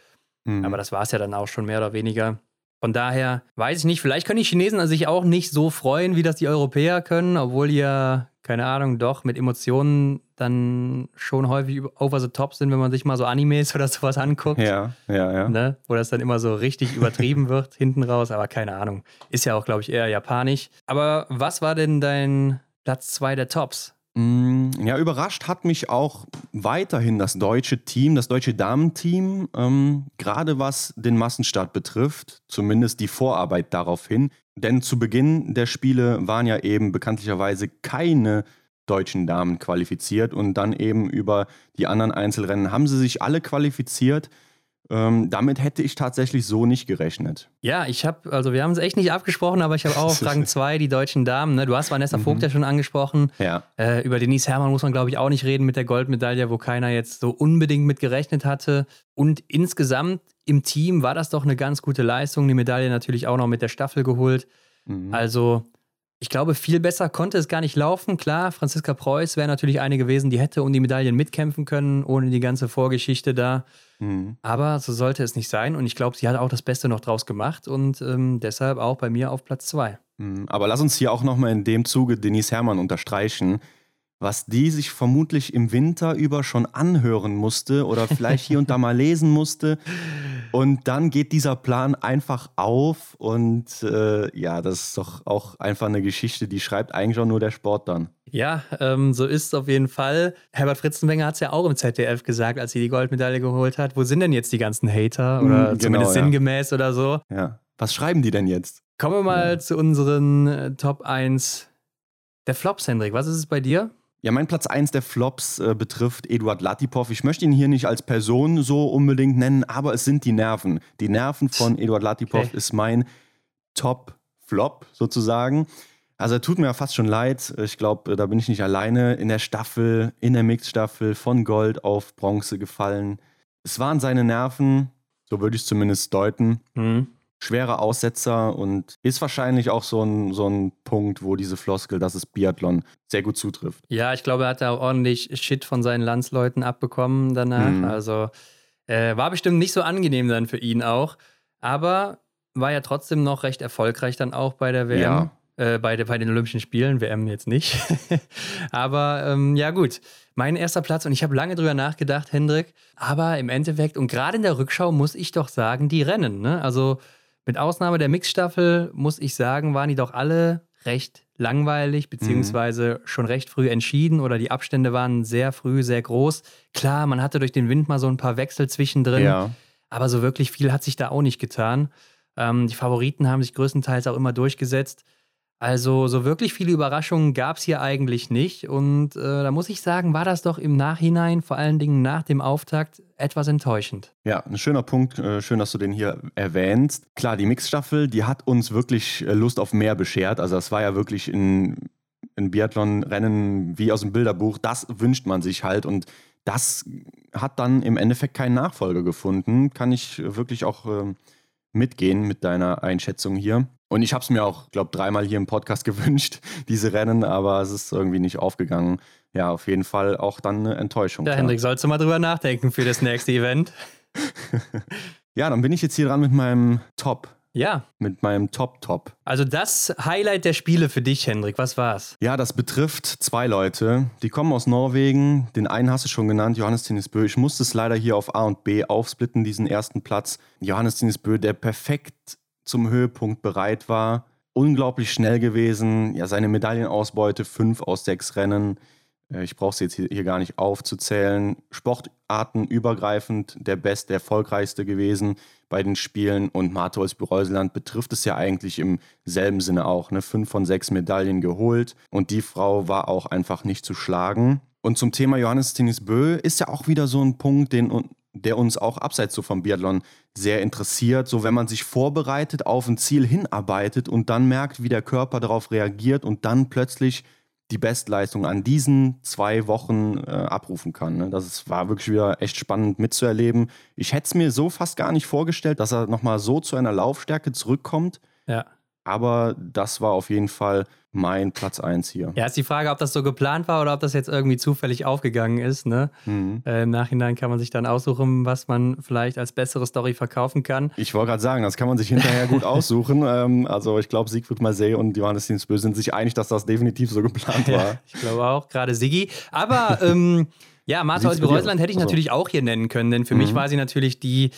Mhm. Aber das war es ja dann auch schon mehr oder weniger. Von daher weiß ich nicht, vielleicht können die Chinesen sich auch nicht so freuen, wie das die Europäer können, obwohl die ja keine Ahnung, doch mit Emotionen dann schon häufig over the top sind, wenn man sich mal so Animes oder sowas anguckt. Ja, ja, ja. Ne? Wo das dann immer so richtig übertrieben wird hinten raus, aber keine Ahnung. Ist ja auch, glaube ich, eher japanisch. Aber was war denn dein Platz 2 der Tops? Mm, ja, überrascht hat mich auch weiterhin das deutsche Team, das deutsche Damenteam, ähm, gerade was den Massenstart betrifft, zumindest die Vorarbeit darauf hin. Denn zu Beginn der Spiele waren ja eben bekanntlicherweise keine deutschen Damen qualifiziert und dann eben über die anderen Einzelrennen haben sie sich alle qualifiziert. Ähm, damit hätte ich tatsächlich so nicht gerechnet. Ja, ich habe, also wir haben es echt nicht abgesprochen, aber ich habe auch auf Rang 2 die deutschen Damen. Ne? Du hast Vanessa mhm. Vogt ja schon angesprochen. Ja. Äh, über Denise Herrmann muss man, glaube ich, auch nicht reden mit der Goldmedaille, wo keiner jetzt so unbedingt mit gerechnet hatte. Und insgesamt im Team war das doch eine ganz gute Leistung. Die Medaille natürlich auch noch mit der Staffel geholt. Mhm. Also ich glaube, viel besser konnte es gar nicht laufen. Klar, Franziska Preuß wäre natürlich eine gewesen, die hätte um die Medaillen mitkämpfen können, ohne die ganze Vorgeschichte da. Mhm. Aber so sollte es nicht sein. Und ich glaube, sie hat auch das Beste noch draus gemacht und ähm, deshalb auch bei mir auf Platz zwei. Mhm. Aber lass uns hier auch nochmal in dem Zuge Denise Herrmann unterstreichen was die sich vermutlich im Winter über schon anhören musste oder vielleicht hier und da mal lesen musste. Und dann geht dieser Plan einfach auf und äh, ja, das ist doch auch einfach eine Geschichte, die schreibt eigentlich auch nur der Sport dann. Ja, ähm, so ist es auf jeden Fall. Herbert Fritzenwenger hat es ja auch im ZDF gesagt, als sie die Goldmedaille geholt hat. Wo sind denn jetzt die ganzen Hater? Oder mm, genau, zumindest ja. sinngemäß oder so? Ja. Was schreiben die denn jetzt? Kommen wir mal ja. zu unseren äh, Top 1 der Flops, Hendrik. Was ist es bei dir? Ja, mein Platz 1 der Flops äh, betrifft Eduard Latipov. Ich möchte ihn hier nicht als Person so unbedingt nennen, aber es sind die Nerven. Die Nerven von Eduard Latipov okay. ist mein Top-Flop sozusagen. Also er tut mir ja fast schon leid. Ich glaube, da bin ich nicht alleine. In der Staffel, in der Mixstaffel von Gold auf Bronze gefallen. Es waren seine Nerven, so würde ich es zumindest deuten. Mhm schwerer Aussetzer und ist wahrscheinlich auch so ein, so ein Punkt, wo diese Floskel, dass es Biathlon sehr gut zutrifft. Ja, ich glaube, er hat da ordentlich Shit von seinen Landsleuten abbekommen danach. Mhm. Also äh, war bestimmt nicht so angenehm dann für ihn auch. Aber war ja trotzdem noch recht erfolgreich dann auch bei der WM. Ja. Äh, bei, bei den Olympischen Spielen, WM jetzt nicht. aber ähm, ja, gut. Mein erster Platz und ich habe lange drüber nachgedacht, Hendrik. Aber im Endeffekt und gerade in der Rückschau muss ich doch sagen, die Rennen. Ne? Also mit Ausnahme der Mixstaffel, muss ich sagen, waren die doch alle recht langweilig, beziehungsweise mhm. schon recht früh entschieden oder die Abstände waren sehr früh, sehr groß. Klar, man hatte durch den Wind mal so ein paar Wechsel zwischendrin, ja. aber so wirklich viel hat sich da auch nicht getan. Ähm, die Favoriten haben sich größtenteils auch immer durchgesetzt. Also so wirklich viele Überraschungen gab es hier eigentlich nicht. Und äh, da muss ich sagen, war das doch im Nachhinein, vor allen Dingen nach dem Auftakt, etwas enttäuschend. Ja, ein schöner Punkt. Äh, schön, dass du den hier erwähnst. Klar, die Mixstaffel, die hat uns wirklich äh, Lust auf mehr beschert. Also das war ja wirklich ein, ein Biathlon-Rennen wie aus dem Bilderbuch. Das wünscht man sich halt. Und das hat dann im Endeffekt keinen Nachfolger gefunden. Kann ich wirklich auch äh, mitgehen mit deiner Einschätzung hier. Und ich habe es mir auch, glaube dreimal hier im Podcast gewünscht, diese Rennen, aber es ist irgendwie nicht aufgegangen. Ja, auf jeden Fall auch dann eine Enttäuschung. Ja, klar. Hendrik, sollst du mal drüber nachdenken für das nächste Event. ja, dann bin ich jetzt hier dran mit meinem Top. Ja. Mit meinem Top-Top. Also das Highlight der Spiele für dich, Hendrik, was war's? Ja, das betrifft zwei Leute. Die kommen aus Norwegen. Den einen hast du schon genannt, Johannes Tinnisbö. Ich musste es leider hier auf A und B aufsplitten, diesen ersten Platz. Johannes Tinnisbö, der perfekt zum Höhepunkt bereit war. Unglaublich schnell gewesen. Ja, seine Medaillenausbeute fünf aus sechs Rennen. Äh, ich brauche es jetzt hier gar nicht aufzuzählen. Sportartenübergreifend der beste, erfolgreichste gewesen bei den Spielen. Und Martholz Bereuseland betrifft es ja eigentlich im selben Sinne auch. Ne? Fünf von sechs Medaillen geholt. Und die Frau war auch einfach nicht zu schlagen. Und zum Thema Johannes Tinnis Bö ist ja auch wieder so ein Punkt, den der uns auch abseits so vom Biathlon sehr interessiert. So, wenn man sich vorbereitet, auf ein Ziel hinarbeitet und dann merkt, wie der Körper darauf reagiert und dann plötzlich die Bestleistung an diesen zwei Wochen äh, abrufen kann. Ne? Das war wirklich wieder echt spannend mitzuerleben. Ich hätte es mir so fast gar nicht vorgestellt, dass er nochmal so zu einer Laufstärke zurückkommt. Ja. Aber das war auf jeden Fall mein Platz 1 hier. Ja, ist die Frage, ob das so geplant war oder ob das jetzt irgendwie zufällig aufgegangen ist. Ne? Mhm. Äh, Im Nachhinein kann man sich dann aussuchen, was man vielleicht als bessere Story verkaufen kann. Ich wollte gerade sagen, das kann man sich hinterher gut aussuchen. Ähm, also ich glaube, Siegfried Marseille und Johannes Dienstbö sind sich einig, dass das definitiv so geplant war. Ja, ich glaube auch, gerade Sigi. Aber ähm, ja, Martha Holzby-Reusland hätte ich also. natürlich auch hier nennen können, denn für mhm. mich war sie natürlich die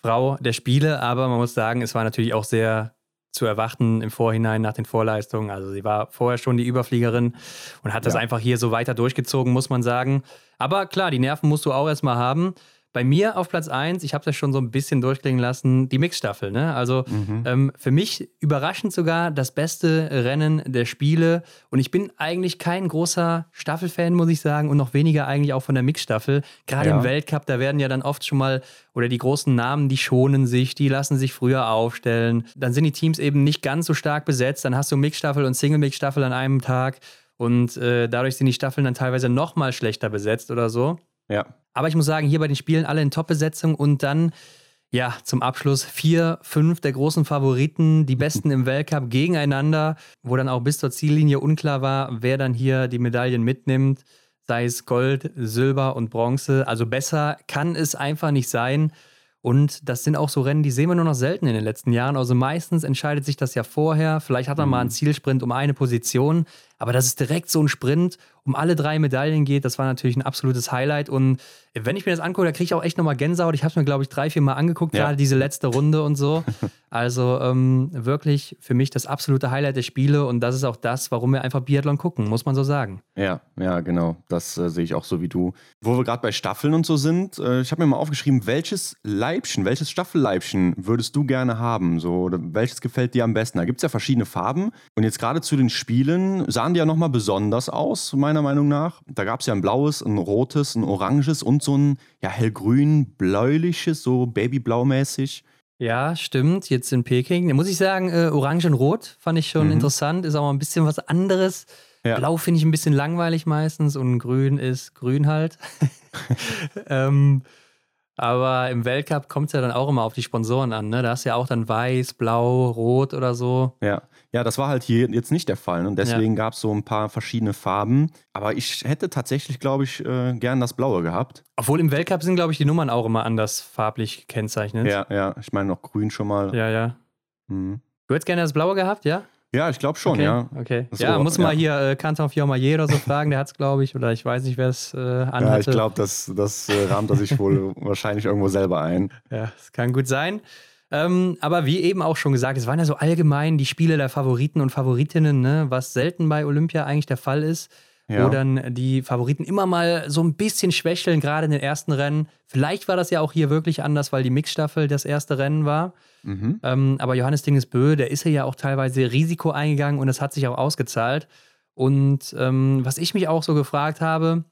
Frau der Spiele, aber man muss sagen, es war natürlich auch sehr zu erwarten im Vorhinein nach den Vorleistungen. Also sie war vorher schon die Überfliegerin und hat das ja. einfach hier so weiter durchgezogen, muss man sagen. Aber klar, die Nerven musst du auch erstmal haben. Bei mir auf Platz 1, ich habe ja schon so ein bisschen durchklingen lassen, die Mixstaffel. Ne? Also mhm. ähm, für mich überraschend sogar das beste Rennen der Spiele. Und ich bin eigentlich kein großer Staffelfan, muss ich sagen, und noch weniger eigentlich auch von der Mixstaffel. Gerade ja. im Weltcup, da werden ja dann oft schon mal, oder die großen Namen, die schonen sich, die lassen sich früher aufstellen. Dann sind die Teams eben nicht ganz so stark besetzt. Dann hast du Mixstaffel und Single-Mixstaffel an einem Tag. Und äh, dadurch sind die Staffeln dann teilweise noch mal schlechter besetzt oder so. Ja. Aber ich muss sagen, hier bei den Spielen alle in Top-Besetzung und dann, ja, zum Abschluss vier, fünf der großen Favoriten, die Besten im Weltcup gegeneinander, wo dann auch bis zur Ziellinie unklar war, wer dann hier die Medaillen mitnimmt, sei es Gold, Silber und Bronze. Also besser kann es einfach nicht sein. Und das sind auch so Rennen, die sehen wir nur noch selten in den letzten Jahren. Also meistens entscheidet sich das ja vorher. Vielleicht hat man mal einen mhm. Zielsprint um eine Position. Aber dass es direkt so ein Sprint um alle drei Medaillen geht, das war natürlich ein absolutes Highlight. Und wenn ich mir das angucke, da kriege ich auch echt nochmal Gänsehaut. Ich habe es mir, glaube ich, drei, vier Mal angeguckt, ja. gerade diese letzte Runde und so. Also ähm, wirklich für mich das absolute Highlight der Spiele. Und das ist auch das, warum wir einfach Biathlon gucken, muss man so sagen. Ja, ja, genau. Das äh, sehe ich auch so wie du. Wo wir gerade bei Staffeln und so sind, äh, ich habe mir mal aufgeschrieben, welches Leibchen, welches Staffelleibchen würdest du gerne haben? So, welches gefällt dir am besten? Da gibt es ja verschiedene Farben. Und jetzt gerade zu den Spielen sahen die ja nochmal besonders aus, meiner Meinung nach. Da gab es ja ein blaues, ein rotes, ein oranges und so ein ja, hellgrün, bläuliches, so babyblau-mäßig. Ja, stimmt. Jetzt in Peking. Da muss ich sagen, äh, Orange und Rot fand ich schon mhm. interessant. Ist auch ein bisschen was anderes. Ja. Blau finde ich ein bisschen langweilig meistens und Grün ist Grün halt. ähm, aber im Weltcup kommt es ja dann auch immer auf die Sponsoren an. Ne? Da hast du ja auch dann weiß, blau, rot oder so. Ja, ja das war halt hier jetzt nicht der Fall. Und deswegen ja. gab es so ein paar verschiedene Farben. Aber ich hätte tatsächlich, glaube ich, äh, gern das Blaue gehabt. Obwohl im Weltcup sind, glaube ich, die Nummern auch immer anders farblich gekennzeichnet. Ja, ja. Ich meine noch grün schon mal. Ja, ja. Mhm. Du hättest gerne das Blaue gehabt, ja? Ja, ich glaube schon, okay, ja. Okay. Das ja, muss mal ja. hier äh, Canton Fiormaillet oder so fragen, der hat es, glaube ich, oder ich weiß nicht, wer es äh, anhatte. Ja, ich glaube, das, das äh, rahmt er sich wohl wahrscheinlich irgendwo selber ein. Ja, das kann gut sein. Ähm, aber wie eben auch schon gesagt, es waren ja so allgemein die Spiele der Favoriten und Favoritinnen, ne? was selten bei Olympia eigentlich der Fall ist ja. wo dann die Favoriten immer mal so ein bisschen schwächeln, gerade in den ersten Rennen. Vielleicht war das ja auch hier wirklich anders, weil die Mixstaffel das erste Rennen war. Mhm. Ähm, aber Johannes Dingesbö, der ist ja auch teilweise Risiko eingegangen und das hat sich auch ausgezahlt. Und ähm, was ich mich auch so gefragt habe,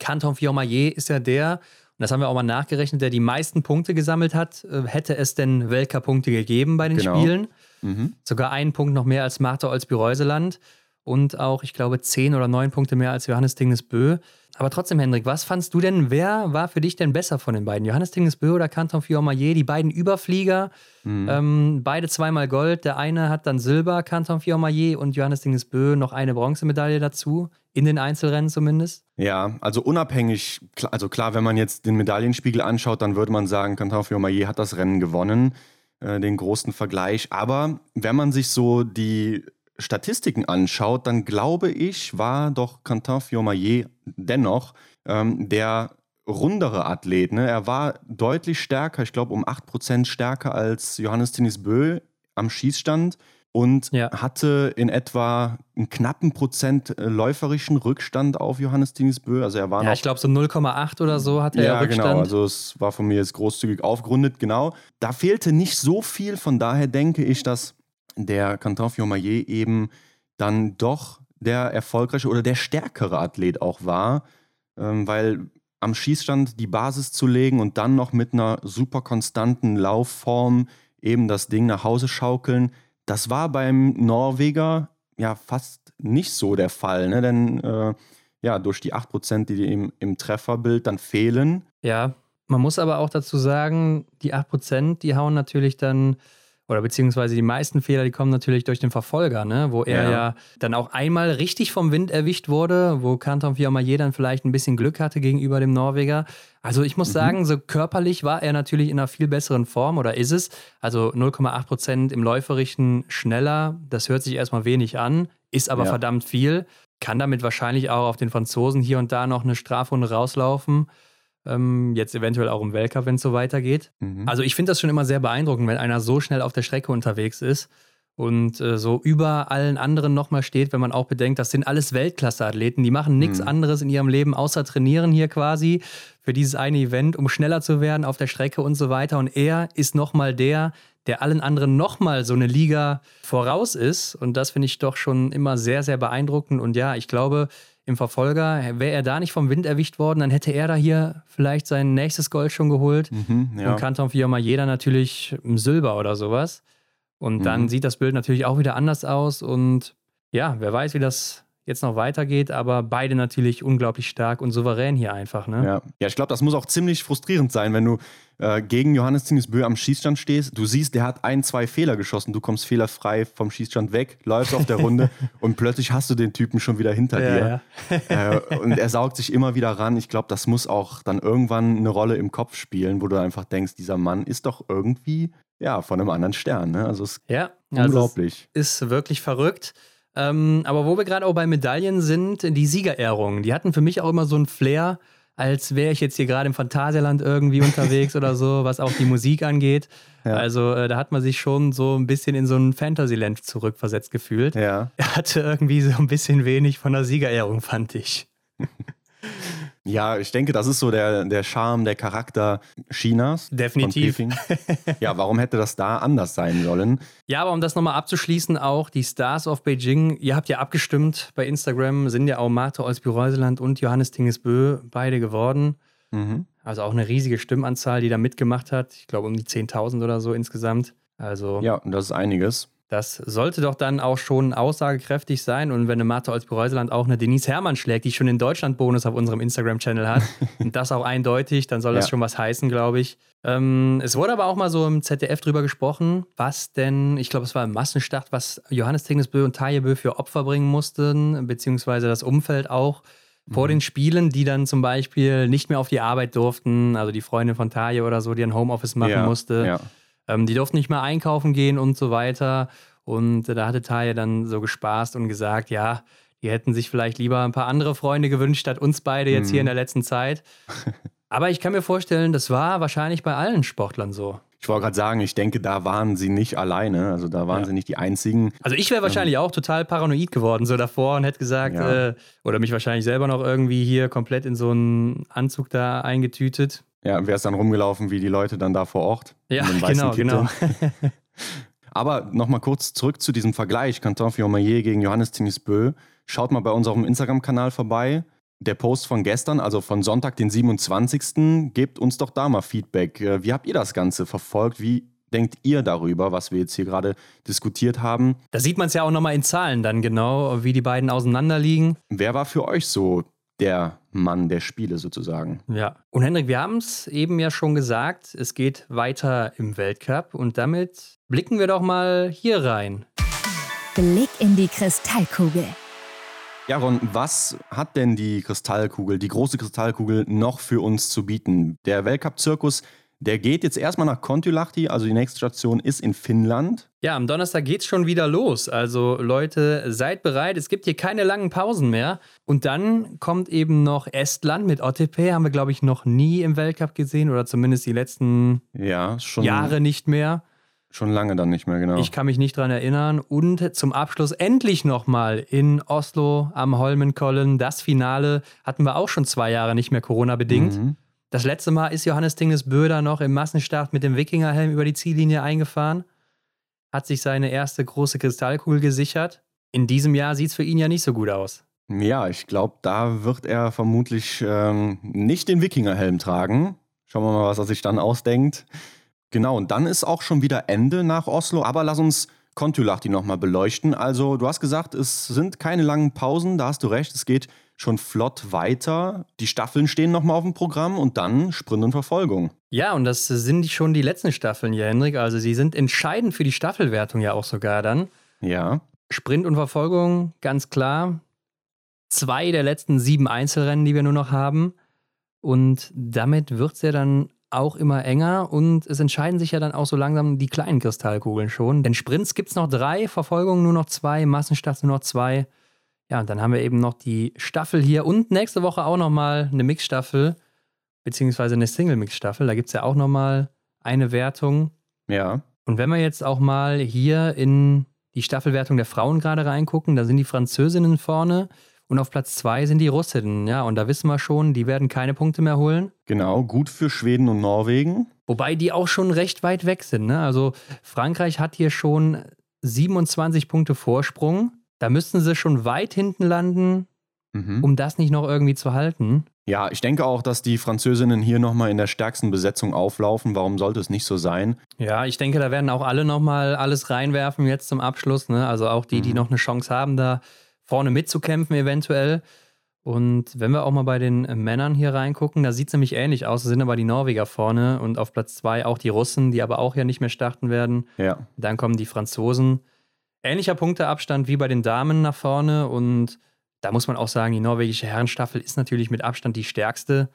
Canton Fiormaillet ist ja der, und das haben wir auch mal nachgerechnet, der die meisten Punkte gesammelt hat. Äh, hätte es denn Weltcup-Punkte gegeben bei den genau. Spielen? Mhm. Sogar einen Punkt noch mehr als Martha Olsby-Reuseland und auch, ich glaube, zehn oder neun Punkte mehr als Johannes Dingesbö. Aber trotzdem, Hendrik, was fandst du denn, wer war für dich denn besser von den beiden? Johannes Dingesbö oder Canton Fiormaillet, die beiden Überflieger, mhm. ähm, beide zweimal Gold. Der eine hat dann Silber, Canton Fiormaillet und Johannes Dingesbö noch eine Bronzemedaille dazu, in den Einzelrennen zumindest. Ja, also unabhängig, also klar, wenn man jetzt den Medaillenspiegel anschaut, dann würde man sagen, Canton Fiormaillet hat das Rennen gewonnen, äh, den großen Vergleich. Aber wenn man sich so die Statistiken anschaut, dann glaube ich, war doch Quentin Fiormaillet dennoch ähm, der rundere Athlet. Ne? Er war deutlich stärker, ich glaube um 8% stärker als Johannes Tinis Bö am Schießstand und ja. hatte in etwa einen knappen Prozent äh, läuferischen Rückstand auf Johannes Tinis Bö. Also er war ja, noch, ich glaube so 0,8 oder so hatte ja, er Rückstand. Ja, genau. Also es war von mir jetzt großzügig aufgerundet, genau. Da fehlte nicht so viel, von daher denke ich, dass der Canton Fiormaillet eben dann doch der erfolgreiche oder der stärkere Athlet auch war, ähm, weil am Schießstand die Basis zu legen und dann noch mit einer super konstanten Laufform eben das Ding nach Hause schaukeln, das war beim Norweger ja fast nicht so der Fall, ne? denn äh, ja, durch die 8%, die im, im Trefferbild dann fehlen. Ja, man muss aber auch dazu sagen, die 8%, die hauen natürlich dann oder beziehungsweise die meisten Fehler, die kommen natürlich durch den Verfolger, ne? wo er ja. ja dann auch einmal richtig vom Wind erwischt wurde, wo Kanton Fiormaillet dann vielleicht ein bisschen Glück hatte gegenüber dem Norweger. Also ich muss mhm. sagen, so körperlich war er natürlich in einer viel besseren Form oder ist es. Also 0,8 Prozent im Läuferischen schneller, das hört sich erstmal wenig an, ist aber ja. verdammt viel. Kann damit wahrscheinlich auch auf den Franzosen hier und da noch eine Strafrunde rauslaufen. Ähm, jetzt eventuell auch im Weltcup, wenn es so weitergeht. Mhm. Also ich finde das schon immer sehr beeindruckend, wenn einer so schnell auf der Strecke unterwegs ist. und äh, so über allen anderen nochmal steht, wenn man auch bedenkt, das sind alles Weltklasse-Athleten, die machen nichts mhm. anderes in ihrem Leben außer trainieren hier quasi für dieses eine Event, um schneller zu werden auf der Strecke und so weiter. Und er ist nochmal der, der allen anderen nochmal so eine Liga voraus ist. Und das finde ich doch schon immer sehr, sehr beeindruckend. Und ja, ich glaube, im Verfolger, wäre er da nicht vom Wind erwischt worden, dann hätte er da hier vielleicht sein nächstes Gold schon geholt. Mhm, ja. Und Kanton Fiorma jeder natürlich Silber oder sowas. Und dann mhm. sieht das Bild natürlich auch wieder anders aus. Und ja, wer weiß, wie das jetzt noch weitergeht, aber beide natürlich unglaublich stark und souverän hier einfach. Ne? Ja. ja, ich glaube, das muss auch ziemlich frustrierend sein, wenn du äh, gegen Johannes Tingesbö am Schießstand stehst. Du siehst, der hat ein, zwei Fehler geschossen, du kommst fehlerfrei vom Schießstand weg, läufst auf der Runde und plötzlich hast du den Typen schon wieder hinter ja, dir. Ja. äh, und er saugt sich immer wieder ran. Ich glaube, das muss auch dann irgendwann eine Rolle im Kopf spielen, wo du einfach denkst, dieser Mann ist doch irgendwie ja, von einem anderen Stern. Ne? Also es ist ja, unglaublich. Also es ist wirklich verrückt. Ähm, aber wo wir gerade auch bei Medaillen sind, die Siegerehrungen, die hatten für mich auch immer so einen Flair, als wäre ich jetzt hier gerade im Phantasialand irgendwie unterwegs oder so, was auch die Musik angeht. Ja. Also äh, da hat man sich schon so ein bisschen in so ein Fantasyland zurückversetzt gefühlt. Ja. Er hatte irgendwie so ein bisschen wenig von der Siegerehrung, fand ich. Ja, ich denke, das ist so der, der Charme, der Charakter Chinas. Definitiv. ja, warum hätte das da anders sein sollen? Ja, aber um das nochmal abzuschließen, auch die Stars of Beijing, ihr habt ja abgestimmt bei Instagram, sind ja auch Marte Olsby-Reuseland und Johannes Tingesbö beide geworden. Mhm. Also auch eine riesige Stimmanzahl, die da mitgemacht hat. Ich glaube um die 10.000 oder so insgesamt. Also ja, das ist einiges. Das sollte doch dann auch schon aussagekräftig sein. Und wenn eine Martha Olsby-Reuseland auch eine Denise Herrmann schlägt, die schon den Deutschland-Bonus auf unserem Instagram-Channel hat, und das auch eindeutig, dann soll das ja. schon was heißen, glaube ich. Ähm, es wurde aber auch mal so im ZDF drüber gesprochen, was denn, ich glaube, es war im Massenstart, was Johannes Tingnesbö und Tajebö für Opfer bringen mussten, beziehungsweise das Umfeld auch vor mhm. den Spielen, die dann zum Beispiel nicht mehr auf die Arbeit durften, also die Freundin von Taje oder so, die ein Homeoffice machen ja, musste. Ja. Ähm, die durften nicht mehr einkaufen gehen und so weiter. Und äh, da hatte Taya dann so gespaßt und gesagt, ja, die hätten sich vielleicht lieber ein paar andere Freunde gewünscht, statt uns beide jetzt mhm. hier in der letzten Zeit. Aber ich kann mir vorstellen, das war wahrscheinlich bei allen Sportlern so. Ich wollte gerade sagen, ich denke, da waren sie nicht alleine. Also da waren ja. sie nicht die einzigen. Also ich wäre wahrscheinlich ähm, auch total paranoid geworden, so davor und hätte gesagt, ja. äh, oder mich wahrscheinlich selber noch irgendwie hier komplett in so einen Anzug da eingetütet. Ja, wäre es dann rumgelaufen wie die Leute dann da vor Ort. Ja, genau, genau. Aber nochmal kurz zurück zu diesem Vergleich Canton Fiormaillet gegen Johannes Tinisbö. Schaut mal bei unserem Instagram-Kanal vorbei. Der Post von gestern, also von Sonntag, den 27. Gebt uns doch da mal Feedback. Äh, wie habt ihr das Ganze verfolgt? Wie denkt ihr darüber, was wir jetzt hier gerade diskutiert haben? Da sieht man es ja auch nochmal in Zahlen dann genau, wie die beiden auseinanderliegen. Wer war für euch so der Mann der Spiele sozusagen. Ja. Und Hendrik, wir haben es eben ja schon gesagt, es geht weiter im Weltcup und damit blicken wir doch mal hier rein. Blick in die Kristallkugel. Ja, Ron, was hat denn die Kristallkugel, die große Kristallkugel noch für uns zu bieten? Der Weltcup-Zirkus der geht jetzt erstmal nach Kontiolahti, also die nächste Station ist in Finnland. Ja, am Donnerstag geht's schon wieder los. Also Leute, seid bereit. Es gibt hier keine langen Pausen mehr. Und dann kommt eben noch Estland mit OTP. Haben wir, glaube ich, noch nie im Weltcup gesehen oder zumindest die letzten ja, Jahre nicht mehr. Schon lange dann nicht mehr, genau. Ich kann mich nicht dran erinnern. Und zum Abschluss endlich nochmal in Oslo am Holmenkollen. Das Finale hatten wir auch schon zwei Jahre nicht mehr Corona-bedingt. Mhm. Das letzte Mal ist Johannes Dinges Böder noch im Massenstart mit dem Wikingerhelm über die Ziellinie eingefahren, hat sich seine erste große Kristallkugel gesichert. In diesem Jahr sieht es für ihn ja nicht so gut aus. Ja, ich glaube, da wird er vermutlich ähm, nicht den Wikingerhelm tragen. Schauen wir mal, was er sich dann ausdenkt. Genau, und dann ist auch schon wieder Ende nach Oslo. Aber lass uns Kontulachti nochmal beleuchten. Also, du hast gesagt, es sind keine langen Pausen, da hast du recht. Es geht schon flott weiter. Die Staffeln stehen nochmal auf dem Programm und dann Sprint und Verfolgung. Ja, und das sind schon die letzten Staffeln hier, Henrik. Also sie sind entscheidend für die Staffelwertung ja auch sogar dann. Ja. Sprint und Verfolgung, ganz klar. Zwei der letzten sieben Einzelrennen, die wir nur noch haben. Und damit wird es ja dann auch immer enger und es entscheiden sich ja dann auch so langsam die kleinen Kristallkugeln schon. Denn Sprints gibt es noch drei, Verfolgung nur noch zwei, Massenstarts nur noch zwei. Ja, und dann haben wir eben noch die Staffel hier und nächste Woche auch nochmal eine Mixstaffel, beziehungsweise eine Single-Mix-Staffel. Da gibt es ja auch nochmal eine Wertung. Ja. Und wenn wir jetzt auch mal hier in die Staffelwertung der Frauen gerade reingucken, da sind die Französinnen vorne und auf Platz zwei sind die Russinnen. Ja, und da wissen wir schon, die werden keine Punkte mehr holen. Genau, gut für Schweden und Norwegen. Wobei die auch schon recht weit weg sind. Ne? Also Frankreich hat hier schon 27 Punkte Vorsprung. Da müssten sie schon weit hinten landen, mhm. um das nicht noch irgendwie zu halten. Ja, ich denke auch, dass die Französinnen hier nochmal in der stärksten Besetzung auflaufen. Warum sollte es nicht so sein? Ja, ich denke, da werden auch alle nochmal alles reinwerfen jetzt zum Abschluss. Ne? Also auch die, die mhm. noch eine Chance haben, da vorne mitzukämpfen eventuell. Und wenn wir auch mal bei den Männern hier reingucken, da sieht es nämlich ähnlich aus. Da sind aber die Norweger vorne und auf Platz zwei auch die Russen, die aber auch ja nicht mehr starten werden. Ja. Dann kommen die Franzosen. Ähnlicher Punkteabstand wie bei den Damen nach vorne und da muss man auch sagen, die norwegische Herrenstaffel ist natürlich mit Abstand die stärkste.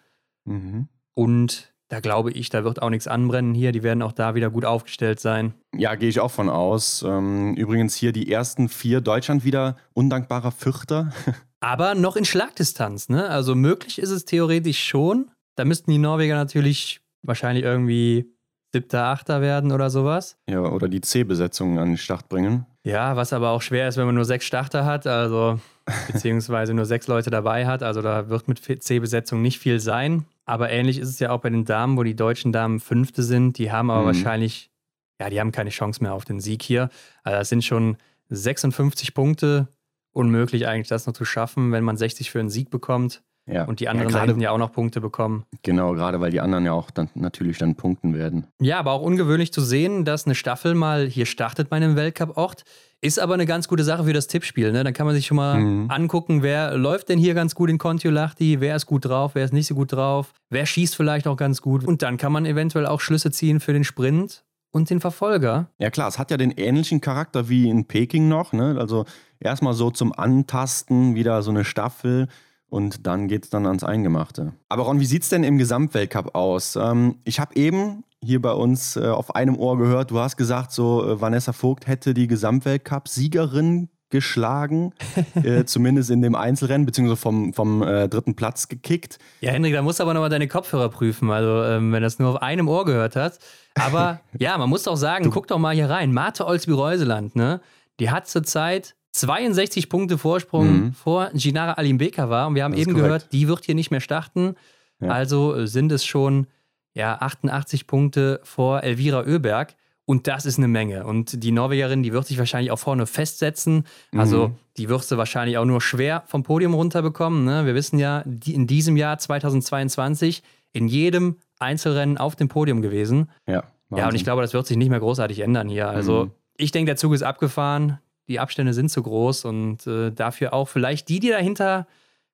Mhm. Und da glaube ich, da wird auch nichts anbrennen hier. Die werden auch da wieder gut aufgestellt sein. Ja, gehe ich auch von aus. Ähm, übrigens hier die ersten vier Deutschland wieder undankbarer Vierter. Aber noch in Schlagdistanz, ne? Also möglich ist es theoretisch schon. Da müssten die Norweger natürlich wahrscheinlich irgendwie siebter, achter werden oder sowas. Ja, oder die C-Besetzung an den Start bringen. Ja, was aber auch schwer ist, wenn man nur sechs Starter hat. Also beziehungsweise nur sechs Leute dabei hat. Also da wird mit C-Besetzung nicht viel sein. Aber ähnlich ist es ja auch bei den Damen, wo die deutschen Damen Fünfte sind. Die haben aber mhm. wahrscheinlich, ja, die haben keine Chance mehr auf den Sieg hier. Also das sind schon 56 Punkte. Unmöglich eigentlich das noch zu schaffen, wenn man 60 für einen Sieg bekommt. Ja. Und die anderen ja, hätten ja auch noch Punkte bekommen. Genau, gerade weil die anderen ja auch dann natürlich dann punkten werden. Ja, aber auch ungewöhnlich zu sehen, dass eine Staffel mal hier startet bei einem Weltcup-Ort. Ist aber eine ganz gute Sache für das Tippspiel. Ne? Dann kann man sich schon mal mhm. angucken, wer läuft denn hier ganz gut in Kontiolahti, wer ist gut drauf, wer ist nicht so gut drauf, wer schießt vielleicht auch ganz gut. Und dann kann man eventuell auch Schlüsse ziehen für den Sprint und den Verfolger. Ja klar, es hat ja den ähnlichen Charakter wie in Peking noch. Ne? Also erstmal so zum Antasten wieder so eine Staffel und dann geht es dann ans Eingemachte. Aber Ron, wie sieht es denn im Gesamtweltcup aus? Ähm, ich habe eben hier bei uns äh, auf einem Ohr gehört, du hast gesagt, so äh, Vanessa Vogt hätte die Gesamtweltcup-Siegerin geschlagen, äh, zumindest in dem Einzelrennen, beziehungsweise vom, vom äh, dritten Platz gekickt. Ja, Hendrik, da musst du aber nochmal deine Kopfhörer prüfen, also ähm, wenn das nur auf einem Ohr gehört hat. Aber ja, man muss auch sagen, du. guck doch mal hier rein, Marte Olsby-Reuseland, ne? Die hat zurzeit 62 Punkte Vorsprung mhm. vor Ginara Alimbeka war. Und wir haben eben korrekt. gehört, die wird hier nicht mehr starten. Ja. Also äh, sind es schon ja, 88 Punkte vor Elvira Oeberg. Und das ist eine Menge. Und die Norwegerin, die wird sich wahrscheinlich auch vorne festsetzen. Also mhm. die wirst du wahrscheinlich auch nur schwer vom Podium runterbekommen. Ne? Wir wissen ja, die in diesem Jahr 2022 in jedem Einzelrennen auf dem Podium gewesen. Ja, ja, und ich glaube, das wird sich nicht mehr großartig ändern hier. Also mhm. ich denke, der Zug ist abgefahren die Abstände sind zu groß und äh, dafür auch vielleicht die, die dahinter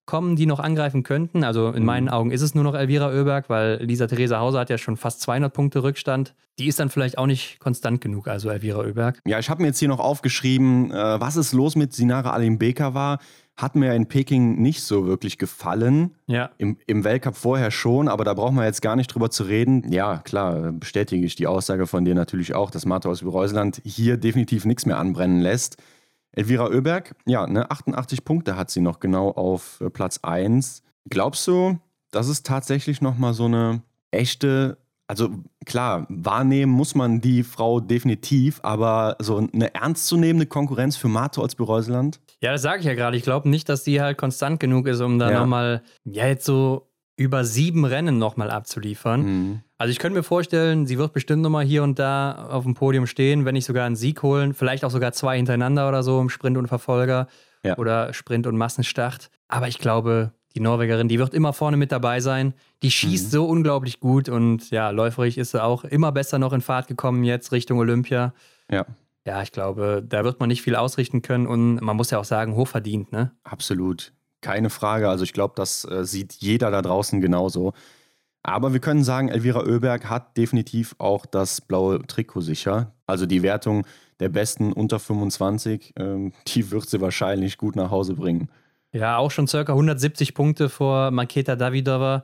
kommen, die noch angreifen könnten. Also in mhm. meinen Augen ist es nur noch Elvira Oeberg, weil Lisa Theresa Hauser hat ja schon fast 200 Punkte Rückstand. Die ist dann vielleicht auch nicht konstant genug, also Elvira Oeberg. Ja, ich habe mir jetzt hier noch aufgeschrieben, äh, was ist los mit Sinara Alimbeka war. Hat mir in Peking nicht so wirklich gefallen. Ja. Im, Im Weltcup vorher schon, aber da brauchen wir jetzt gar nicht drüber zu reden. Ja, klar, bestätige ich die Aussage von dir natürlich auch, dass Martha aus Reusland hier definitiv nichts mehr anbrennen lässt. Elvira Oeberg, ja, ne, 88 Punkte hat sie noch genau auf äh, Platz 1. Glaubst du, das ist tatsächlich nochmal so eine echte also klar, wahrnehmen muss man die Frau definitiv, aber so eine ernstzunehmende Konkurrenz für Mato als Bereuseland? Ja, das sage ich ja gerade. Ich glaube nicht, dass die halt konstant genug ist, um da ja. nochmal, ja, jetzt so über sieben Rennen nochmal abzuliefern. Mhm. Also ich könnte mir vorstellen, sie wird bestimmt nochmal hier und da auf dem Podium stehen, wenn nicht sogar einen Sieg holen, vielleicht auch sogar zwei hintereinander oder so im Sprint und Verfolger ja. oder Sprint und Massenstart. Aber ich glaube, die Norwegerin, die wird immer vorne mit dabei sein. Die schießt mhm. so unglaublich gut und ja, läuferig ist sie auch immer besser noch in Fahrt gekommen jetzt Richtung Olympia. Ja. Ja, ich glaube, da wird man nicht viel ausrichten können und man muss ja auch sagen, hochverdient, ne? Absolut. Keine Frage. Also ich glaube, das äh, sieht jeder da draußen genauso. Aber wir können sagen, Elvira Oeberg hat definitiv auch das blaue Trikot sicher. Also die Wertung der Besten unter 25, ähm, die wird sie wahrscheinlich gut nach Hause bringen. Ja, auch schon circa 170 Punkte vor Maketa Davidova.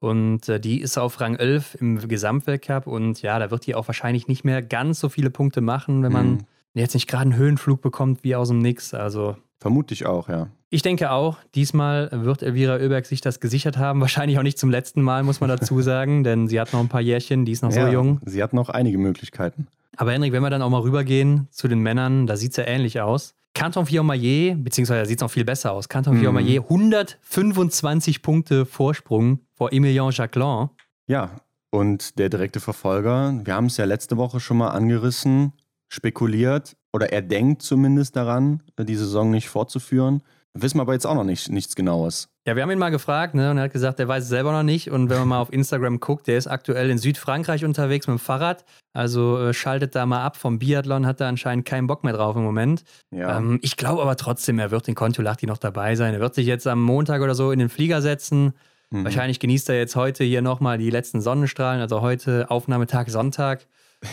Und äh, die ist auf Rang 11 im Gesamtweltcup. Und ja, da wird die auch wahrscheinlich nicht mehr ganz so viele Punkte machen, wenn man mhm. jetzt nicht gerade einen Höhenflug bekommt wie aus dem Nix. Also. Vermutlich auch, ja. Ich denke auch, diesmal wird Elvira Oeberg sich das gesichert haben. Wahrscheinlich auch nicht zum letzten Mal, muss man dazu sagen, denn sie hat noch ein paar Jährchen, die ist noch ja, so jung. Sie hat noch einige Möglichkeiten. Aber Henrik, wenn wir dann auch mal rübergehen zu den Männern, da sieht es ja ähnlich aus. Canton Fiormaillet, beziehungsweise sieht es noch viel besser aus. Canton mhm. Fiormaillet, 125 Punkte Vorsprung vor Emilien Jacquelin. Ja, und der direkte Verfolger, wir haben es ja letzte Woche schon mal angerissen, spekuliert oder er denkt zumindest daran, die Saison nicht fortzuführen. Wissen wir aber jetzt auch noch nicht, nichts Genaues. Ja, wir haben ihn mal gefragt ne, und er hat gesagt, er weiß es selber noch nicht. Und wenn man mal auf Instagram guckt, der ist aktuell in Südfrankreich unterwegs mit dem Fahrrad. Also äh, schaltet da mal ab vom Biathlon, hat da anscheinend keinen Bock mehr drauf im Moment. Ja. Ähm, ich glaube aber trotzdem, er wird in Kontiolahti noch dabei sein. Er wird sich jetzt am Montag oder so in den Flieger setzen. Mhm. Wahrscheinlich genießt er jetzt heute hier nochmal die letzten Sonnenstrahlen, also heute Aufnahmetag Sonntag.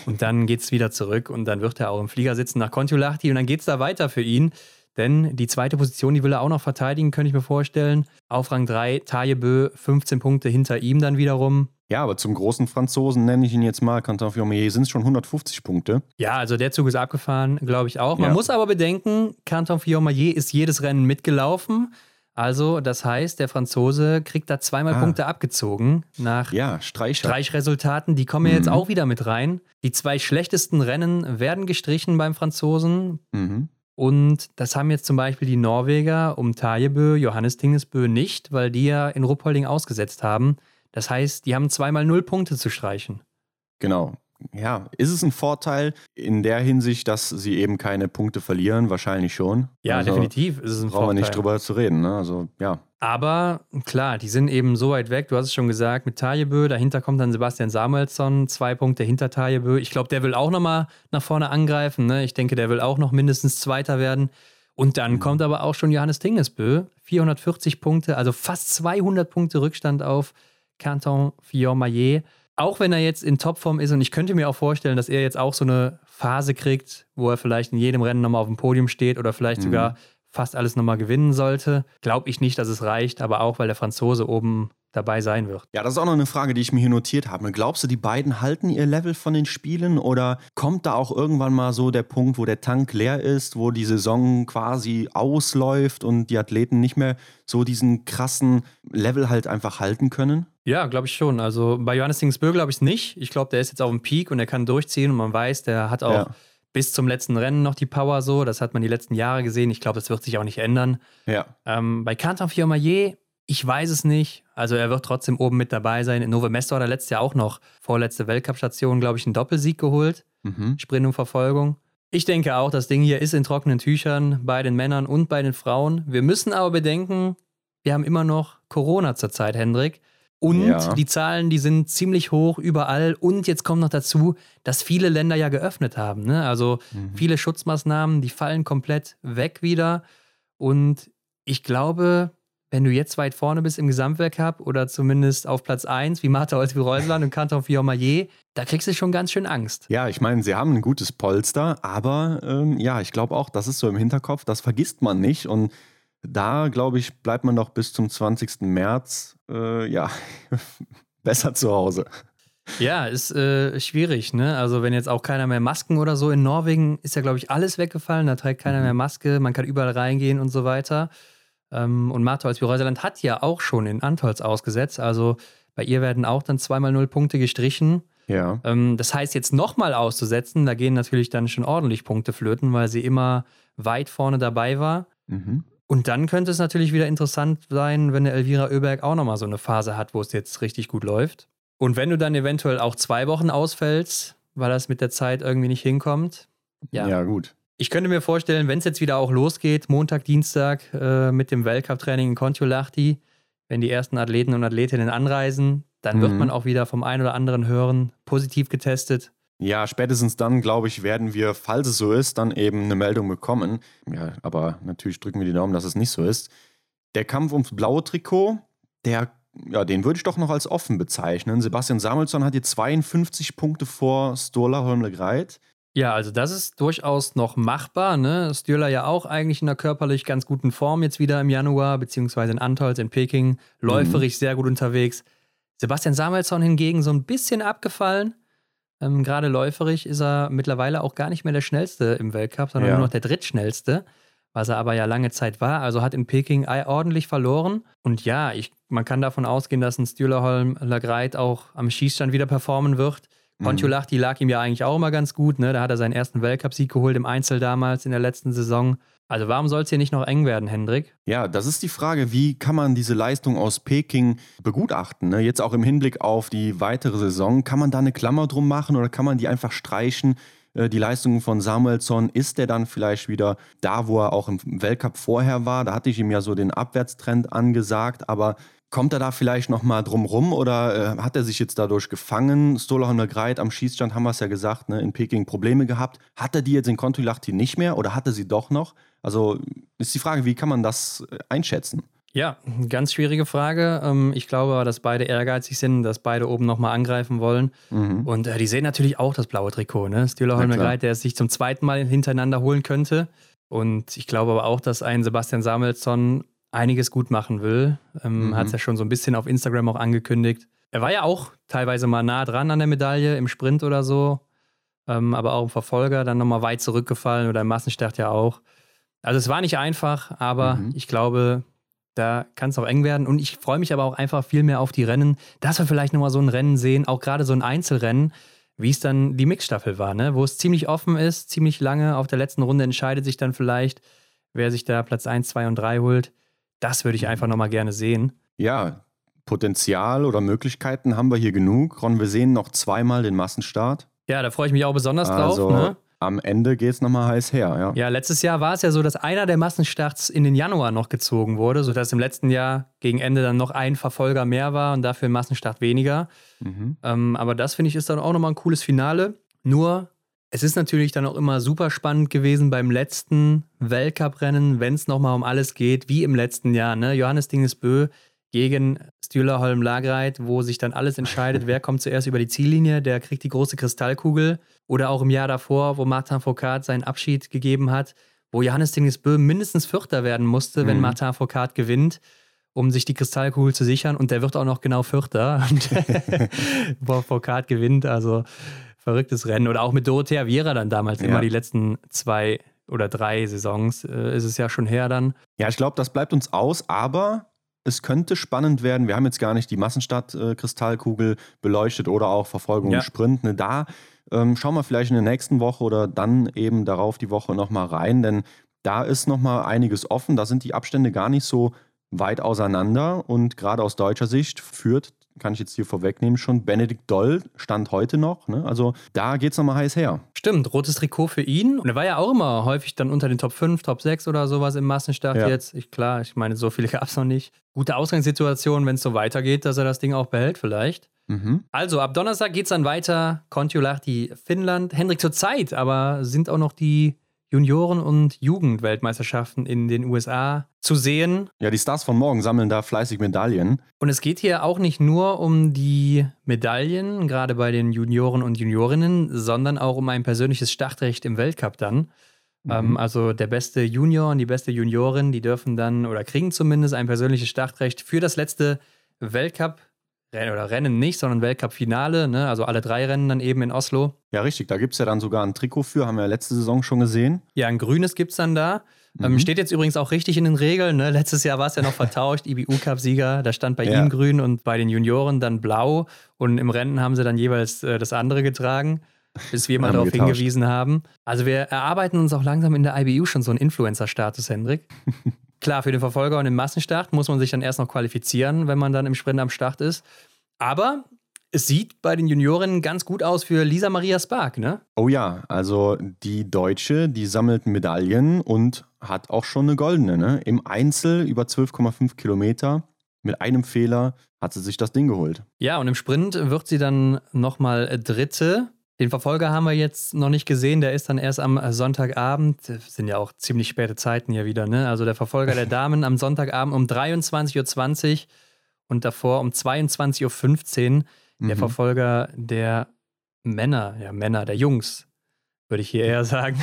Und dann geht es wieder zurück und dann wird er auch im Flieger sitzen nach Kontiolahti und dann geht es da weiter für ihn. Denn die zweite Position, die will er auch noch verteidigen, könnte ich mir vorstellen. Auf Rang 3, Taillebö, 15 Punkte hinter ihm dann wiederum. Ja, aber zum großen Franzosen nenne ich ihn jetzt mal, Quentin Fiormier, sind es schon 150 Punkte. Ja, also der Zug ist abgefahren, glaube ich auch. Man ja. muss aber bedenken, Canton Fiormaillet ist jedes Rennen mitgelaufen. Also, das heißt, der Franzose kriegt da zweimal ah. Punkte abgezogen nach ja, Streichresultaten. Die kommen mhm. jetzt auch wieder mit rein. Die zwei schlechtesten Rennen werden gestrichen beim Franzosen. Mhm. Und das haben jetzt zum Beispiel die Norweger um Tajebø, Johannes Tingesbø nicht, weil die ja in Ruppolding ausgesetzt haben. Das heißt, die haben zweimal null Punkte zu streichen. Genau ja, ist es ein Vorteil in der Hinsicht, dass sie eben keine Punkte verlieren? Wahrscheinlich schon. Ja, also, definitiv ist es ein brauchen Vorteil. Brauchen wir nicht drüber zu reden, ne? Also, ja. Aber klar, die sind eben so weit weg. Du hast es schon gesagt, mit Tajebö. Dahinter kommt dann Sebastian Samuelsson, zwei Punkte hinter Tajebö. Ich glaube, der will auch nochmal nach vorne angreifen. Ne? Ich denke, der will auch noch mindestens Zweiter werden. Und dann mhm. kommt aber auch schon Johannes Tingesbö. 440 Punkte, also fast 200 Punkte Rückstand auf Canton Fiormaillet auch wenn er jetzt in Topform ist und ich könnte mir auch vorstellen, dass er jetzt auch so eine Phase kriegt, wo er vielleicht in jedem Rennen nochmal auf dem Podium steht oder vielleicht mhm. sogar fast alles nochmal gewinnen sollte, glaube ich nicht, dass es reicht, aber auch, weil der Franzose oben dabei sein wird. Ja, das ist auch noch eine Frage, die ich mir hier notiert habe. Glaubst du, die beiden halten ihr Level von den Spielen oder kommt da auch irgendwann mal so der Punkt, wo der Tank leer ist, wo die Saison quasi ausläuft und die Athleten nicht mehr so diesen krassen Level halt einfach halten können? Ja, glaube ich schon. Also bei Johannes Dingsbö glaube ich es nicht. Ich glaube, der ist jetzt auf dem Peak und er kann durchziehen und man weiß, der hat auch ja. bis zum letzten Rennen noch die Power so. Das hat man die letzten Jahre gesehen. Ich glaube, das wird sich auch nicht ändern. Ja. Ähm, bei Canton Fiormaillet, ich weiß es nicht. Also er wird trotzdem oben mit dabei sein. In Nove Mesto hat er letztes Jahr auch noch vorletzte Weltcup-Station, glaube ich, einen Doppelsieg geholt. Mhm. Sprint und Verfolgung. Ich denke auch, das Ding hier ist in trockenen Tüchern bei den Männern und bei den Frauen. Wir müssen aber bedenken, wir haben immer noch Corona zurzeit, Hendrik. Und ja. die Zahlen, die sind ziemlich hoch überall. Und jetzt kommt noch dazu, dass viele Länder ja geöffnet haben. Ne? Also mhm. viele Schutzmaßnahmen, die fallen komplett weg wieder. Und ich glaube, wenn du jetzt weit vorne bist im Gesamtweltcup oder zumindest auf Platz 1, wie Martha Olsby-Reusland und Canton Fiormaillet, da kriegst du schon ganz schön Angst. Ja, ich meine, sie haben ein gutes Polster, aber ähm, ja, ich glaube auch, das ist so im Hinterkopf, das vergisst man nicht. Und da, glaube ich, bleibt man noch bis zum 20. März, äh, ja, besser zu Hause. Ja, ist äh, schwierig, ne? Also, wenn jetzt auch keiner mehr Masken oder so in Norwegen ist ja, glaube ich, alles weggefallen. Da trägt keiner mhm. mehr Maske, man kann überall reingehen und so weiter. Ähm, und Martha als Reuseland hat ja auch schon in Antolz ausgesetzt. Also, bei ihr werden auch dann zweimal null Punkte gestrichen. Ja. Ähm, das heißt, jetzt nochmal auszusetzen, da gehen natürlich dann schon ordentlich Punkte flöten, weil sie immer weit vorne dabei war. Mhm. Und dann könnte es natürlich wieder interessant sein, wenn der Elvira Oeberg auch nochmal so eine Phase hat, wo es jetzt richtig gut läuft. Und wenn du dann eventuell auch zwei Wochen ausfällst, weil das mit der Zeit irgendwie nicht hinkommt. Ja, ja gut. Ich könnte mir vorstellen, wenn es jetzt wieder auch losgeht, Montag, Dienstag äh, mit dem Weltcup-Training in Kontiolahti, wenn die ersten Athleten und Athletinnen anreisen, dann mhm. wird man auch wieder vom einen oder anderen hören, positiv getestet. Ja, spätestens dann, glaube ich, werden wir, falls es so ist, dann eben eine Meldung bekommen. Ja, aber natürlich drücken wir die Daumen, dass es nicht so ist. Der Kampf ums blaue Trikot, der, ja, den würde ich doch noch als offen bezeichnen. Sebastian Samuelsson hat hier 52 Punkte vor Stola Holmle-Greit. Ja, also das ist durchaus noch machbar. Ne? Stürler ja auch eigentlich in einer körperlich ganz guten Form jetzt wieder im Januar, beziehungsweise in Antolz, in Peking, läuferisch mhm. sehr gut unterwegs. Sebastian Samuelsson hingegen so ein bisschen abgefallen. Ähm, Gerade läuferig ist er mittlerweile auch gar nicht mehr der schnellste im Weltcup, sondern ja. nur noch der drittschnellste, was er aber ja lange Zeit war. Also hat in Peking ordentlich verloren. Und ja, ich, man kann davon ausgehen, dass ein Stühlerholm Lagreit auch am Schießstand wieder performen wird. Pontiolach, die lag ihm ja eigentlich auch immer ganz gut. Ne? Da hat er seinen ersten Weltcupsieg geholt im Einzel damals in der letzten Saison. Also warum soll es hier nicht noch eng werden, Hendrik? Ja, das ist die Frage, wie kann man diese Leistung aus Peking begutachten? Ne? Jetzt auch im Hinblick auf die weitere Saison. Kann man da eine Klammer drum machen oder kann man die einfach streichen? Äh, die Leistungen von Samuelsson, ist der dann vielleicht wieder da, wo er auch im Weltcup vorher war? Da hatte ich ihm ja so den Abwärtstrend angesagt, aber Kommt er da vielleicht nochmal drum rum oder äh, hat er sich jetzt dadurch gefangen? Stolaholmer Greit am Schießstand haben wir es ja gesagt, ne, in Peking Probleme gehabt. Hat er die jetzt in Kontulachti nicht mehr oder hat er sie doch noch? Also ist die Frage, wie kann man das äh, einschätzen? Ja, ganz schwierige Frage. Ähm, ich glaube aber, dass beide ehrgeizig sind, dass beide oben nochmal angreifen wollen. Mhm. Und äh, die sehen natürlich auch das blaue Trikot. Ne? Stühler Greit, der es sich zum zweiten Mal hintereinander holen könnte. Und ich glaube aber auch, dass ein Sebastian Samuelsson einiges gut machen will. Ähm, mhm. Hat es ja schon so ein bisschen auf Instagram auch angekündigt. Er war ja auch teilweise mal nah dran an der Medaille im Sprint oder so, ähm, aber auch im Verfolger dann nochmal weit zurückgefallen oder im Massenstart ja auch. Also es war nicht einfach, aber mhm. ich glaube, da kann es auch eng werden. Und ich freue mich aber auch einfach viel mehr auf die Rennen, dass wir vielleicht nochmal so ein Rennen sehen, auch gerade so ein Einzelrennen, wie es dann die Mixstaffel war, ne? wo es ziemlich offen ist, ziemlich lange. Auf der letzten Runde entscheidet sich dann vielleicht, wer sich da Platz 1, 2 und 3 holt. Das würde ich einfach nochmal gerne sehen. Ja, Potenzial oder Möglichkeiten haben wir hier genug. Ron, wir sehen noch zweimal den Massenstart. Ja, da freue ich mich auch besonders also, drauf. Ne? Am Ende geht es nochmal heiß her, ja. Ja, letztes Jahr war es ja so, dass einer der Massenstarts in den Januar noch gezogen wurde, sodass im letzten Jahr gegen Ende dann noch ein Verfolger mehr war und dafür ein Massenstart weniger. Mhm. Ähm, aber das finde ich ist dann auch nochmal ein cooles Finale. Nur es ist natürlich dann auch immer super spannend gewesen beim letzten Weltcuprennen, wenn es nochmal um alles geht, wie im letzten Jahr. Ne? Johannes Dingesbö gegen Stühlerholm Lagreit, wo sich dann alles entscheidet, wer kommt zuerst über die Ziellinie, der kriegt die große Kristallkugel. Oder auch im Jahr davor, wo Martin Foucault seinen Abschied gegeben hat, wo Johannes Dingesbö mindestens Vierter werden musste, wenn mhm. Martin Foucault gewinnt, um sich die Kristallkugel zu sichern. Und der wird auch noch genau Vierter, wo Foucault gewinnt. Also verrücktes Rennen. Oder auch mit Dorothea Viera dann damals ja. immer die letzten zwei oder drei Saisons äh, ist es ja schon her dann. Ja, ich glaube, das bleibt uns aus, aber es könnte spannend werden. Wir haben jetzt gar nicht die Massenstadt-Kristallkugel äh, beleuchtet oder auch Verfolgung ja. und Sprint. Ne, da ähm, schauen wir vielleicht in der nächsten Woche oder dann eben darauf die Woche nochmal rein, denn da ist nochmal einiges offen. Da sind die Abstände gar nicht so weit auseinander und gerade aus deutscher Sicht führt kann ich jetzt hier vorwegnehmen schon. Benedikt Doll stand heute noch. Ne? Also da geht es nochmal heiß her. Stimmt, rotes Trikot für ihn. Und er war ja auch immer häufig dann unter den Top 5, Top 6 oder sowas im Massenstart ja. jetzt. Ich, klar, ich meine, so viele gab es noch nicht. Gute Ausgangssituation, wenn es so weitergeht, dass er das Ding auch behält vielleicht. Mhm. Also ab Donnerstag geht es dann weiter. Kontiolahti, Finnland. Hendrik zur Zeit, aber sind auch noch die Junioren- und Jugendweltmeisterschaften in den USA zu sehen. Ja, die Stars von morgen sammeln da fleißig Medaillen. Und es geht hier auch nicht nur um die Medaillen, gerade bei den Junioren und Juniorinnen, sondern auch um ein persönliches Startrecht im Weltcup dann. Mhm. Ähm, also der beste Junior und die beste Juniorin, die dürfen dann oder kriegen zumindest ein persönliches Startrecht für das letzte Weltcup Rennen oder Rennen nicht, sondern Weltcup-Finale, ne? also alle drei Rennen dann eben in Oslo. Ja, richtig, da gibt es ja dann sogar ein Trikot für, haben wir ja letzte Saison schon gesehen. Ja, ein grünes gibt es dann da. Ähm, mhm. Ähm, steht jetzt übrigens auch richtig in den Regeln. Ne? Letztes Jahr war es ja noch vertauscht, IBU-Cup-Sieger, da stand bei ja. ihm grün und bei den Junioren dann blau. Und im Rennen haben sie dann jeweils äh, das andere getragen, bis wir mal darauf hingewiesen haben. Also wir erarbeiten uns auch langsam in der IBU schon so einen Influencer-Status, Hendrik. Klar, für den Verfolger und den Massenstart muss man sich dann erst noch qualifizieren, wenn man dann im Sprint am Start ist. Aber es sieht bei den Juniorinnen ganz gut aus für Lisa Maria Spark, ne? Oh ja, also die Deutsche, die sammelt Medaillen und hat auch schon eine goldene, ne? Im Einzel über 12,5 Kilometer. Mit einem Fehler hat sie sich das Ding geholt. Ja, und im Sprint wird sie dann nochmal Dritte. Den Verfolger haben wir jetzt noch nicht gesehen, der ist dann erst am Sonntagabend. Das sind ja auch ziemlich späte Zeiten hier wieder, ne? Also der Verfolger der Damen am Sonntagabend um 23.20 Uhr und davor um 22.15 Uhr der mhm. Verfolger der Männer, ja, Männer, der Jungs, würde ich hier eher sagen.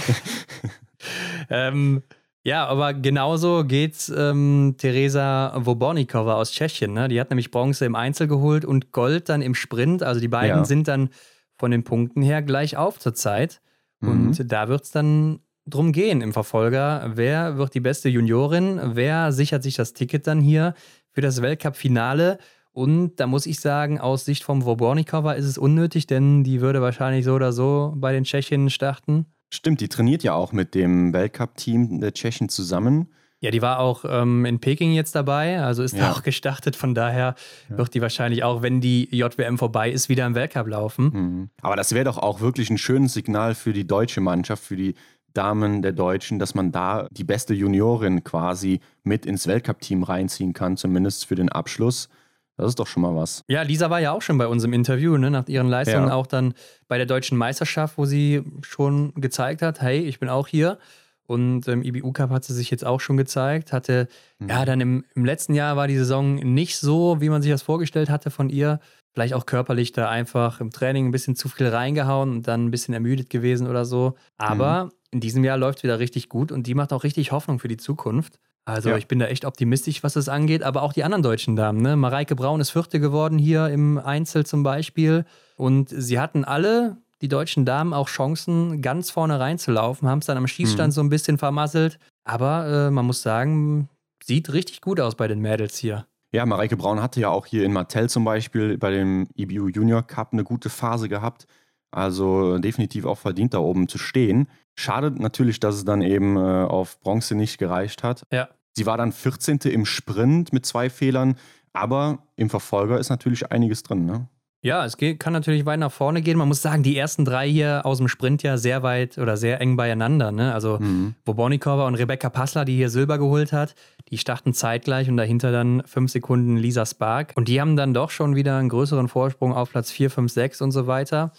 ähm, ja, aber genauso geht's ähm, Teresa Wobornikova aus Tschechien. Ne? Die hat nämlich Bronze im Einzel geholt und Gold dann im Sprint. Also die beiden ja. sind dann von den Punkten her gleich auf zur Zeit. Mhm. Und da wird es dann drum gehen im Verfolger. Wer wird die beste Juniorin? Wer sichert sich das Ticket dann hier für das Weltcup-Finale? Und da muss ich sagen, aus Sicht vom Vobornikova ist es unnötig, denn die würde wahrscheinlich so oder so bei den Tschechinnen starten. Stimmt, die trainiert ja auch mit dem Weltcup-Team der Tschechen zusammen. Ja, die war auch ähm, in Peking jetzt dabei, also ist Ja. da auch gestartet. Von daher wird die wahrscheinlich auch, wenn die JWM vorbei ist, wieder im Weltcup laufen. Mhm. Aber das wäre doch auch wirklich ein schönes Signal für die deutsche Mannschaft, für die Damen der Deutschen, dass man da die beste Juniorin quasi mit ins Weltcup-Team reinziehen kann, zumindest für den Abschluss. Das ist doch schon mal was. Ja, Lisa war ja auch schon bei uns im Interview, ne, nach ihren Leistungen, Ja. auch dann bei der deutschen Meisterschaft, wo sie schon gezeigt hat, hey, ich bin auch hier. Und im IBU Cup hat sie sich jetzt auch schon gezeigt. Hatte, ja, dann im, im letzten Jahr war die Saison nicht so, wie man sich das vorgestellt hatte von ihr. Vielleicht auch körperlich da einfach im Training ein bisschen zu viel reingehauen und dann ein bisschen ermüdet gewesen oder so. Aber in diesem Jahr läuft es wieder richtig gut und die macht auch richtig Hoffnung für die Zukunft. Also Ja. ich bin da echt optimistisch, was das angeht, aber auch die anderen deutschen Damen. Ne? Mareike Braun ist Vierte geworden hier im Einzel zum Beispiel. Und sie hatten alle, die deutschen Damen, auch Chancen, ganz vorne reinzulaufen, haben es dann am Schießstand so ein bisschen vermasselt. Aber äh, man muss sagen, sieht richtig gut aus bei den Mädels hier. Ja, Mareike Braun hatte ja auch hier in Martell zum Beispiel bei dem IBU Junior Cup eine gute Phase gehabt. Also definitiv auch verdient, da oben zu stehen. Schade natürlich, dass es dann eben äh, auf Bronze nicht gereicht hat. Ja. Sie war dann 14. im Sprint mit zwei Fehlern, aber im Verfolger ist natürlich einiges drin. Ne? Ja, es geht, kann natürlich weit nach vorne gehen. Man muss sagen, die ersten drei hier aus dem Sprint ja sehr weit oder sehr eng beieinander. Ne? Also Mhm. Bobornikova und Rebecca Passler, die hier Silber geholt hat, die starten zeitgleich und dahinter dann fünf Sekunden Lisa Spark. Und die haben dann doch schon wieder einen größeren Vorsprung auf Platz 4, 5, 6 und so weiter.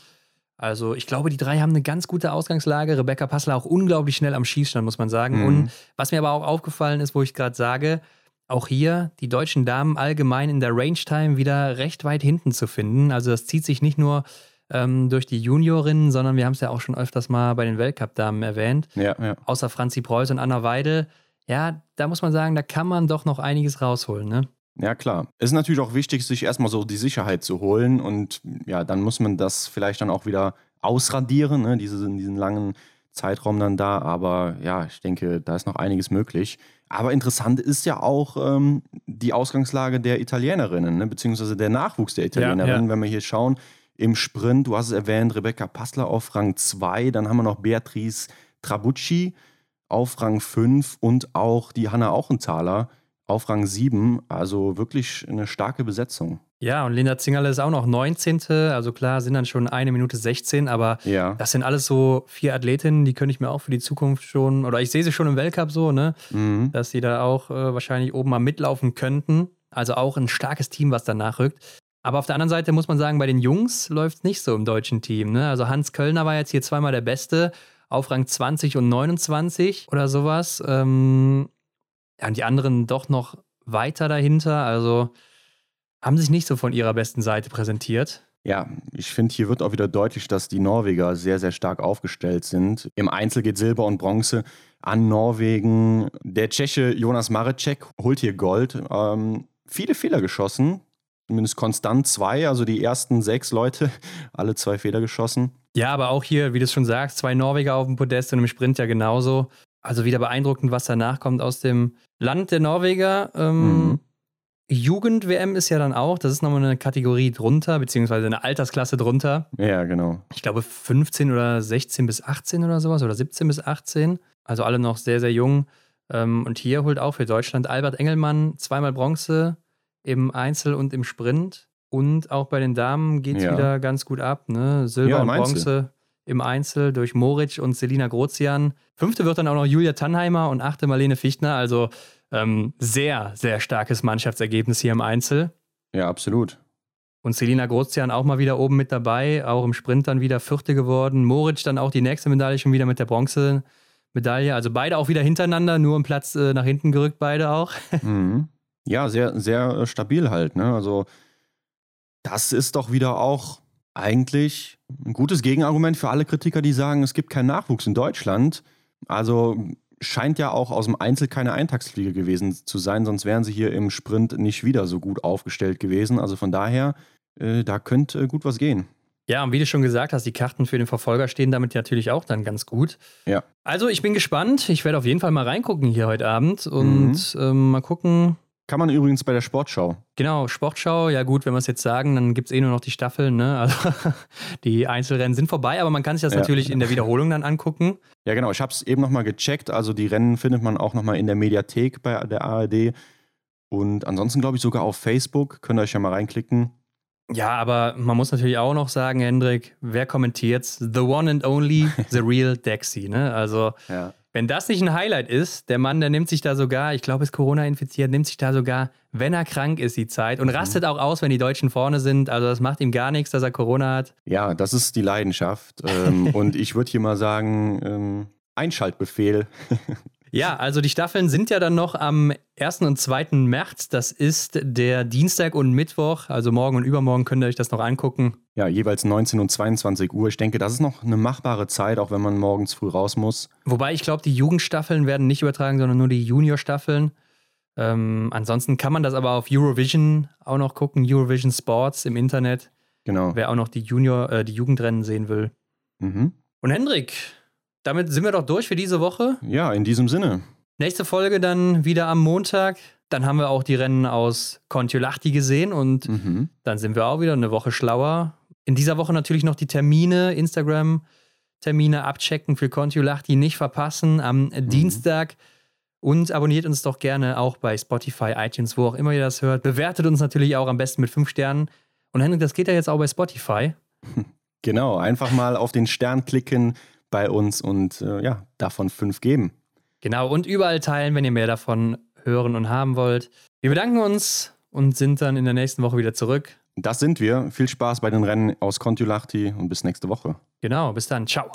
Also ich glaube, die drei haben eine ganz gute Ausgangslage. Rebecca Passler auch unglaublich schnell am Schießstand, muss man sagen. Mhm. Und was mir aber auch aufgefallen ist, wo ich gerade sage, auch hier die deutschen Damen allgemein in der Range-Time wieder recht weit hinten zu finden. Also das zieht sich nicht nur ähm, durch die Juniorinnen, sondern wir haben es ja auch schon öfters mal bei den Weltcup-Damen erwähnt Ja, ja. außer Franzi Preuß und Anna Weidel, ja, da muss man sagen, da kann man doch noch einiges rausholen, ne? Ja, klar. Es ist natürlich auch wichtig, sich erstmal so die Sicherheit zu holen und ja, dann muss man das vielleicht dann auch wieder ausradieren, ne? Diese, diesen langen Zeitraum dann da. Aber ja, ich denke, da ist noch einiges möglich. Aber interessant ist ja auch ähm, die Ausgangslage der Italienerinnen, ne? beziehungsweise der Nachwuchs der Italienerinnen. ja. Wenn wir hier schauen, im Sprint, du hast es erwähnt, Rebecca Passler auf Rang 2, dann haben wir noch Beatrice Trabucci auf Rang 5 und auch die Hanna Auchenthaler auf Rang 7. Also wirklich eine starke Besetzung. Ja, und Linda Zingerle ist auch noch 19. Also klar, sind dann schon eine Minute 16, aber Ja. das sind alles so vier Athletinnen, die könnte ich mir auch für die Zukunft schon, oder ich sehe sie schon im Weltcup so, ne? Mhm. Dass sie da auch äh, wahrscheinlich oben mal mitlaufen könnten. Also auch ein starkes Team, was da nachrückt. Aber auf der anderen Seite muss man sagen, bei den Jungs läuft es nicht so im deutschen Team. Ne? Also Hans Kölner war jetzt hier zweimal der Beste, auf Rang 20 und 29 oder sowas. Ähm, ja, und die anderen doch noch weiter dahinter. Also haben sich nicht so von ihrer besten Seite präsentiert. Ja, ich finde, hier wird auch wieder deutlich, dass die Norweger sehr, sehr stark aufgestellt sind. Im Einzel geht Silber und Bronze an Norwegen. Der Tscheche Jonas Marecek holt hier Gold. Ähm, viele Fehler geschossen, zumindest konstant zwei, also die ersten sechs Leute, alle zwei Fehler geschossen. Ja, aber auch hier, wie du es schon sagst, zwei Norweger auf dem Podest und im Sprint ja genauso. Also wieder beeindruckend, was danach kommt aus dem Land der Norweger. Ähm, Mhm. Jugend-WM ist ja dann auch, das ist nochmal eine Kategorie drunter, beziehungsweise eine Altersklasse drunter. Ja, genau. Ich glaube 15 oder 16 bis 18 oder sowas oder 17 bis 18. Also alle noch sehr, sehr jung. Ähm, und hier holt auch für Deutschland Albert Engelmann zweimal Bronze im Einzel und im Sprint. Und auch bei den Damen geht es Ja. wieder ganz gut ab. Ne? Silber Ja, und Bronze im Einzel durch Moritz und Selina Grozian. Fünfte wird dann auch noch Julia Tannheimer und achte Marlene Fichtner. Also ähm, sehr, sehr starkes Mannschaftsergebnis hier im Einzel. Ja, absolut. Und Selina Grozian auch mal wieder oben mit dabei, auch im Sprint dann wieder Vierte geworden. Moritz dann auch die nächste Medaille schon wieder mit der Bronzemedaille. Also beide auch wieder hintereinander, nur einen Platz äh, nach hinten gerückt, beide auch. Mhm. Ja, sehr, sehr äh, stabil halt. Ne? Also, das ist doch wieder auch eigentlich ein gutes Gegenargument für alle Kritiker, die sagen, es gibt keinen Nachwuchs in Deutschland. Also scheint ja auch aus dem Einzel keine Eintagsfliege gewesen zu sein, sonst wären sie hier im Sprint nicht wieder so gut aufgestellt gewesen. Also von daher, äh, da könnte äh, gut was gehen. Ja, und wie du schon gesagt hast, die Karten für den Verfolger stehen damit natürlich auch dann ganz gut. Ja. Also ich bin gespannt. Ich werde auf jeden Fall mal reingucken hier heute Abend und ähm, mal gucken. Kann man übrigens bei der Sportschau. Genau, Sportschau, ja gut, wenn wir es jetzt sagen, dann gibt es eh nur noch die Staffeln, ne? Also die Einzelrennen sind vorbei, aber man kann sich das ja. natürlich in der Wiederholung dann angucken. Ja, genau, ich habe es eben nochmal gecheckt. Also die Rennen findet man auch nochmal in der Mediathek bei der ARD. Und ansonsten glaube ich sogar auf Facebook. Könnt ihr euch ja mal reinklicken. Ja, aber man muss natürlich auch noch sagen, Hendrik, wer kommentiert The one and only, the real Dexy, ne? Also ja. Wenn das nicht ein Highlight ist, der Mann, der nimmt sich da sogar, ich glaube, ist Corona infiziert, nimmt sich da sogar, wenn er krank ist, die Zeit und mhm. rastet auch aus, wenn die Deutschen vorne sind. Also das macht ihm gar nichts, dass er Corona hat. Ja, das ist die Leidenschaft. ähm, und ich würde hier mal sagen, ähm, Einschaltbefehl. Ja, also die Staffeln sind ja dann noch am 1. und 2. März. Das ist der Dienstag und Mittwoch. Also morgen und übermorgen könnt ihr euch das noch angucken. Ja, jeweils 19 und 22 Uhr. Ich denke, das ist noch eine machbare Zeit, auch wenn man morgens früh raus muss. Wobei ich glaube, die Jugendstaffeln werden nicht übertragen, sondern nur die Juniorstaffeln. Ähm, ansonsten kann man das aber auf Eurovision auch noch gucken, Eurovision Sports im Internet. Genau. Wer auch noch die Junior, äh, die Jugendrennen sehen will. Mhm. Und Hendrik, damit sind wir doch durch für diese Woche. Ja, in diesem Sinne. Nächste Folge dann wieder am Montag. Dann haben wir auch die Rennen aus Kontiolahti gesehen und mhm. dann sind wir auch wieder eine Woche schlauer. In dieser Woche natürlich noch die Termine, Instagram-Termine abchecken für Kontiolahti, nicht verpassen am mhm. Dienstag. Und abonniert uns doch gerne auch bei Spotify, iTunes, wo auch immer ihr das hört. Bewertet uns natürlich auch am besten mit fünf Sternen. Und Henrik, das geht ja jetzt auch bei Spotify. Genau, einfach mal auf den Stern klicken, bei uns und äh, ja, davon fünf geben. Genau, und überall teilen, wenn ihr mehr davon hören und haben wollt. Wir bedanken uns und sind dann in der nächsten Woche wieder zurück. Das sind wir. Viel Spaß bei den Rennen aus Kontiolahti und bis nächste Woche. Genau, bis dann. Ciao.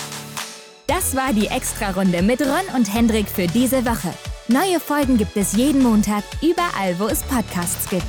Das war die Extra-Runde mit Ron und Hendrik für diese Woche. Neue Folgen gibt es jeden Montag, überall, wo es Podcasts gibt.